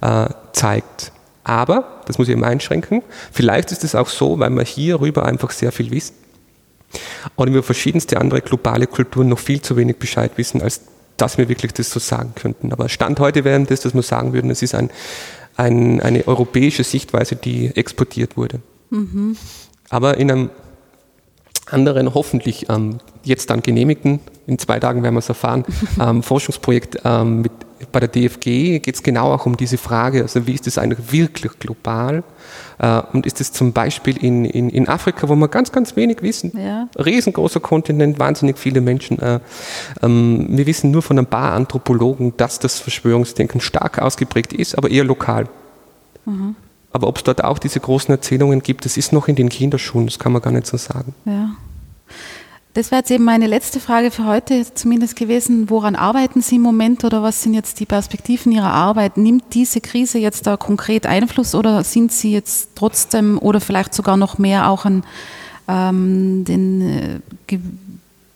äh, zeigt. Aber, das muss ich eben einschränken, vielleicht ist es auch so, weil wir hierüber einfach sehr viel wissen und über verschiedenste andere globale Kulturen noch viel zu wenig Bescheid wissen, als dass wir wirklich das so sagen könnten. Aber Stand heute wäre das, dass wir sagen würden, es ist ein, ein, eine europäische Sichtweise, die exportiert wurde. Mhm. Aber in einem anderen, hoffentlich ähm, jetzt dann genehmigten, in zwei Tagen werden wir es erfahren, ähm, Forschungsprojekt ähm, mit, bei der DFG geht es genau auch um diese Frage, also wie ist das eigentlich wirklich global äh, und ist es zum Beispiel in, in, in Afrika, wo wir ganz, ganz wenig wissen, ja. riesengroßer Kontinent, wahnsinnig viele Menschen, äh, ähm, wir wissen nur von ein paar Anthropologen, dass das Verschwörungsdenken stark ausgeprägt ist, aber eher lokal. Mhm. Aber ob es dort auch diese großen Erzählungen gibt, das ist noch in den Kinderschuhen, das kann man gar nicht so sagen. Ja. Das wäre jetzt eben meine letzte Frage für heute zumindest gewesen. Woran arbeiten Sie im Moment oder was sind jetzt die Perspektiven Ihrer Arbeit? Nimmt diese Krise jetzt da konkret Einfluss oder sind Sie jetzt trotzdem oder vielleicht sogar noch mehr auch an ähm, den äh,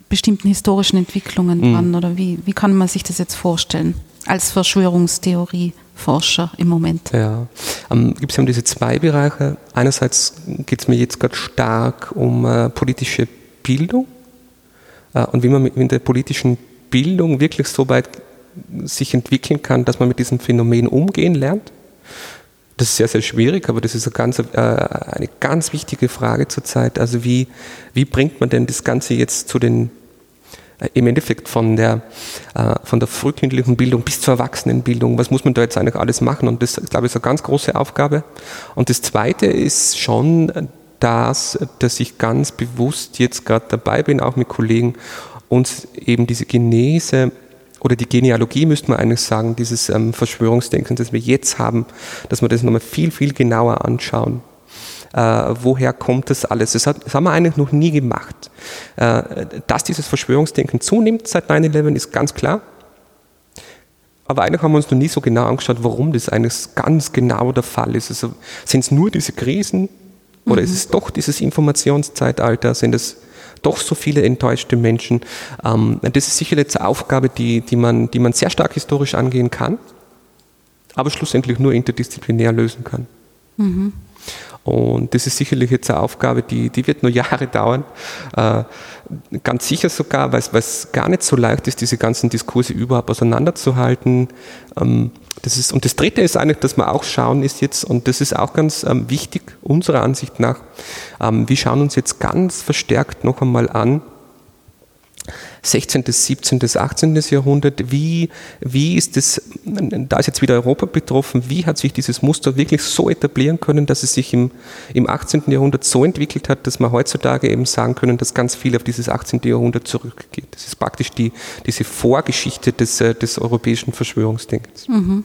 bestimmten historischen Entwicklungen mhm. dran? Oder wie, wie kann man sich das jetzt vorstellen als Verschwörungstheorieforscher im Moment? Ja, ähm, gibt es ja diese zwei Bereiche. Einerseits geht es mir jetzt gerade stark um äh, politische Bildung und wie man mit der politischen Bildung wirklich so weit sich entwickeln kann, dass man mit diesem Phänomen umgehen lernt. Das ist sehr, sehr schwierig, aber das ist eine ganz, äh, eine ganz wichtige Frage zurzeit. Also wie, wie bringt man denn das Ganze jetzt zu den, äh, im Endeffekt von der, von der frühkindlichen Bildung bis zur Erwachsenenbildung, was muss man da jetzt eigentlich alles machen? Und das, glaube ich, ist eine ganz große Aufgabe. Und das Zweite ist schon das, dass ich ganz bewusst jetzt gerade dabei bin, auch mit Kollegen, uns eben diese Genese oder die Genealogie, müsste man eigentlich sagen, dieses ähm, Verschwörungsdenken, das wir jetzt haben, dass wir das nochmal viel, viel genauer anschauen. Äh, woher kommt das alles? Das, hat, das, haben wir eigentlich noch nie gemacht. Äh, dass dieses Verschwörungsdenken zunimmt seit 9-11 ist ganz klar. Aber eigentlich haben wir uns noch nie so genau angeschaut, warum das eigentlich ganz genau der Fall ist. Also sind es nur diese Krisen, oder mhm. ist es doch dieses Informationszeitalter? Sind es doch so viele enttäuschte Menschen? Ähm, das ist sicher jetzt eine Aufgabe, die, die, man, die man sehr stark historisch angehen kann, aber schlussendlich nur interdisziplinär lösen kann. Mhm. Und das ist sicherlich jetzt eine Aufgabe, die, die wird nur Jahre dauern. Äh, ganz sicher sogar, weil es gar nicht so leicht ist, diese ganzen Diskurse überhaupt auseinanderzuhalten. Ähm, das ist, und das Dritte ist eigentlich, dass wir auch schauen ist jetzt, und das ist auch ganz ähm, wichtig unserer Ansicht nach, ähm, wir schauen uns jetzt ganz verstärkt noch einmal an, 16., 17., 18. Jahrhundert, wie, wie ist das, da ist jetzt wieder Europa betroffen, wie hat sich dieses Muster wirklich so etablieren können, dass es sich im, im 18. Jahrhundert so entwickelt hat, dass wir heutzutage eben sagen können, dass ganz viel auf dieses 18. Jahrhundert zurückgeht. Das ist praktisch die, diese Vorgeschichte des, äh, des europäischen Verschwörungsdenkens. Mhm.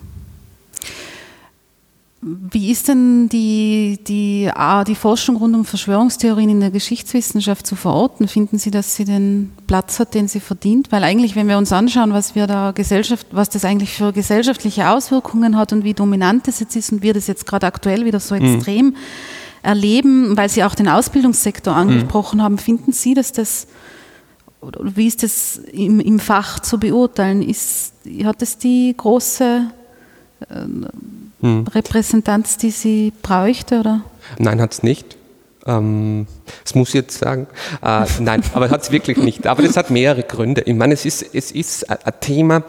Wie ist denn die, die, die Forschung rund um Verschwörungstheorien in der Geschichtswissenschaft zu verorten? Finden Sie, dass sie den Platz hat, den sie verdient? Weil eigentlich, wenn wir uns anschauen, was wir da Gesellschaft, was das eigentlich für gesellschaftliche Auswirkungen hat und wie dominant das jetzt ist und wir das jetzt gerade aktuell wieder so mhm. extrem mhm. erleben, weil Sie auch den Ausbildungssektor mhm. angesprochen mhm. haben, finden Sie, dass das oder wie ist das im, im Fach zu beurteilen? Ist, hat es die große äh, hm. Repräsentanz, die sie bräuchte, oder? Nein, hat es nicht. Ähm, das muss ich jetzt sagen. Äh, nein, aber hat es wirklich nicht. Aber das hat mehrere Gründe. Ich meine, es ist, es ist ein Thema,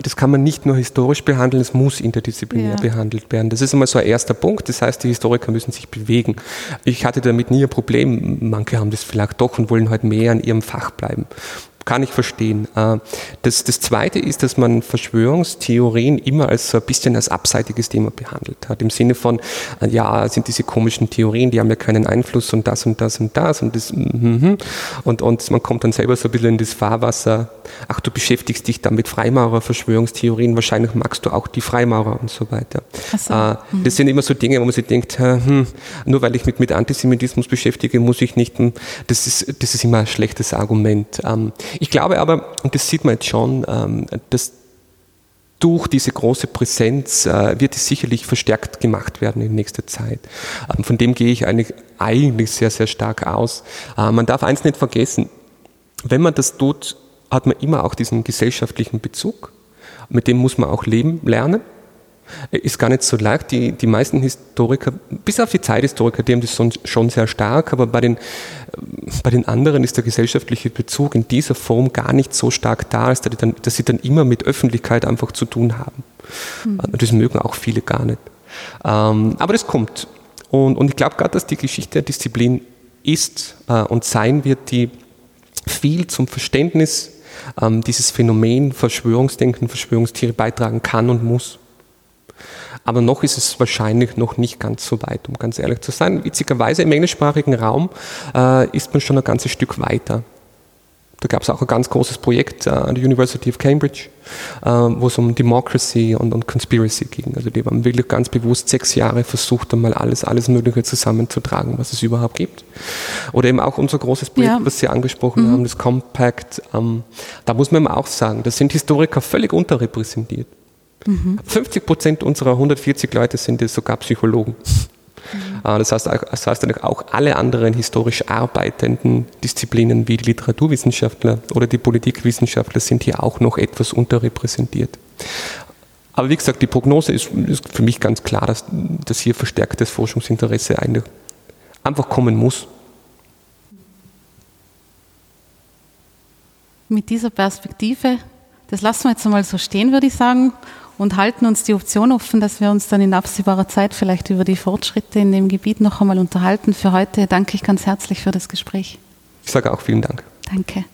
das kann man nicht nur historisch behandeln, es muss interdisziplinär ja. behandelt werden. Das ist einmal so ein erster Punkt. Das heißt, die Historiker müssen sich bewegen. Ich hatte damit nie ein Problem. Manche haben das vielleicht doch und wollen halt mehr an ihrem Fach bleiben kann ich verstehen. Äh, das, das Zweite ist, dass man Verschwörungstheorien immer als so ein bisschen als abseitiges Thema behandelt hat. Im Sinne von, äh, ja, sind diese komischen Theorien, die haben ja keinen Einfluss und das und das und das und das. Mhm. Und, und man kommt dann selber so ein bisschen in das Fahrwasser, ach, du beschäftigst dich da mit Freimaurer-Verschwörungstheorien, wahrscheinlich magst du auch die Freimaurer und so weiter. So. Äh, mhm. Das sind immer so Dinge, wo man sich denkt, hm, nur weil ich mich mit Antisemitismus beschäftige, muss ich nicht, hm, das ist, das ist immer ein schlechtes Argument. Ich glaube aber, und das sieht man jetzt schon, ähm, dass durch diese große Präsenz äh, wird es sicherlich verstärkt gemacht werden in nächster Zeit. Ähm, von dem gehe ich eigentlich, eigentlich sehr, sehr stark aus. Äh, man darf eins nicht vergessen, wenn man das tut, hat man immer auch diesen gesellschaftlichen Bezug. Mit dem muss man auch leben lernen. Ist gar nicht so leicht. Die, die meisten Historiker, bis auf die Zeithistoriker, die haben das schon sehr stark, aber bei den, bei den anderen ist der gesellschaftliche Bezug in dieser Form gar nicht so stark da, dass, dann, dass sie dann immer mit Öffentlichkeit einfach zu tun haben. Mhm. Das mögen auch viele gar nicht. Ähm, aber das kommt. Und, und ich glaube gerade, dass die Geschichte der Disziplin ist äh, und sein wird, die viel zum Verständnis ähm, dieses Phänomen Verschwörungsdenken, Verschwörungstheorie beitragen kann und muss. Aber noch ist es wahrscheinlich noch nicht ganz so weit, um ganz ehrlich zu sein. Witzigerweise im englischsprachigen Raum äh, ist man schon ein ganzes Stück weiter. Da gab es auch ein ganz großes Projekt äh, an der University of Cambridge, äh, wo es um Democracy und, und, Conspiracy ging. Also die haben wirklich ganz bewusst sechs Jahre versucht, einmal alles, alles Mögliche zusammenzutragen, was es überhaupt gibt. Oder eben auch unser großes Projekt, ja. was Sie angesprochen mhm. haben, das Compact. Ähm, da muss man auch sagen, da sind Historiker völlig unterrepräsentiert. Mhm. 50 Prozent unserer 140 Leute sind sogar Psychologen. Mhm. Das heißt, das heißt auch alle anderen historisch arbeitenden Disziplinen wie die Literaturwissenschaftler oder die Politikwissenschaftler sind hier auch noch etwas unterrepräsentiert. Aber wie gesagt, die Prognose ist, ist für mich ganz klar, dass, dass hier verstärktes Forschungsinteresse einfach kommen muss. Mit dieser Perspektive, das lassen wir jetzt einmal so stehen, würde ich sagen und halten uns die Option offen, dass wir uns dann in absehbarer Zeit vielleicht über die Fortschritte in dem Gebiet noch einmal unterhalten. Für heute danke ich ganz herzlich für das Gespräch. Ich sage auch vielen Dank. Danke.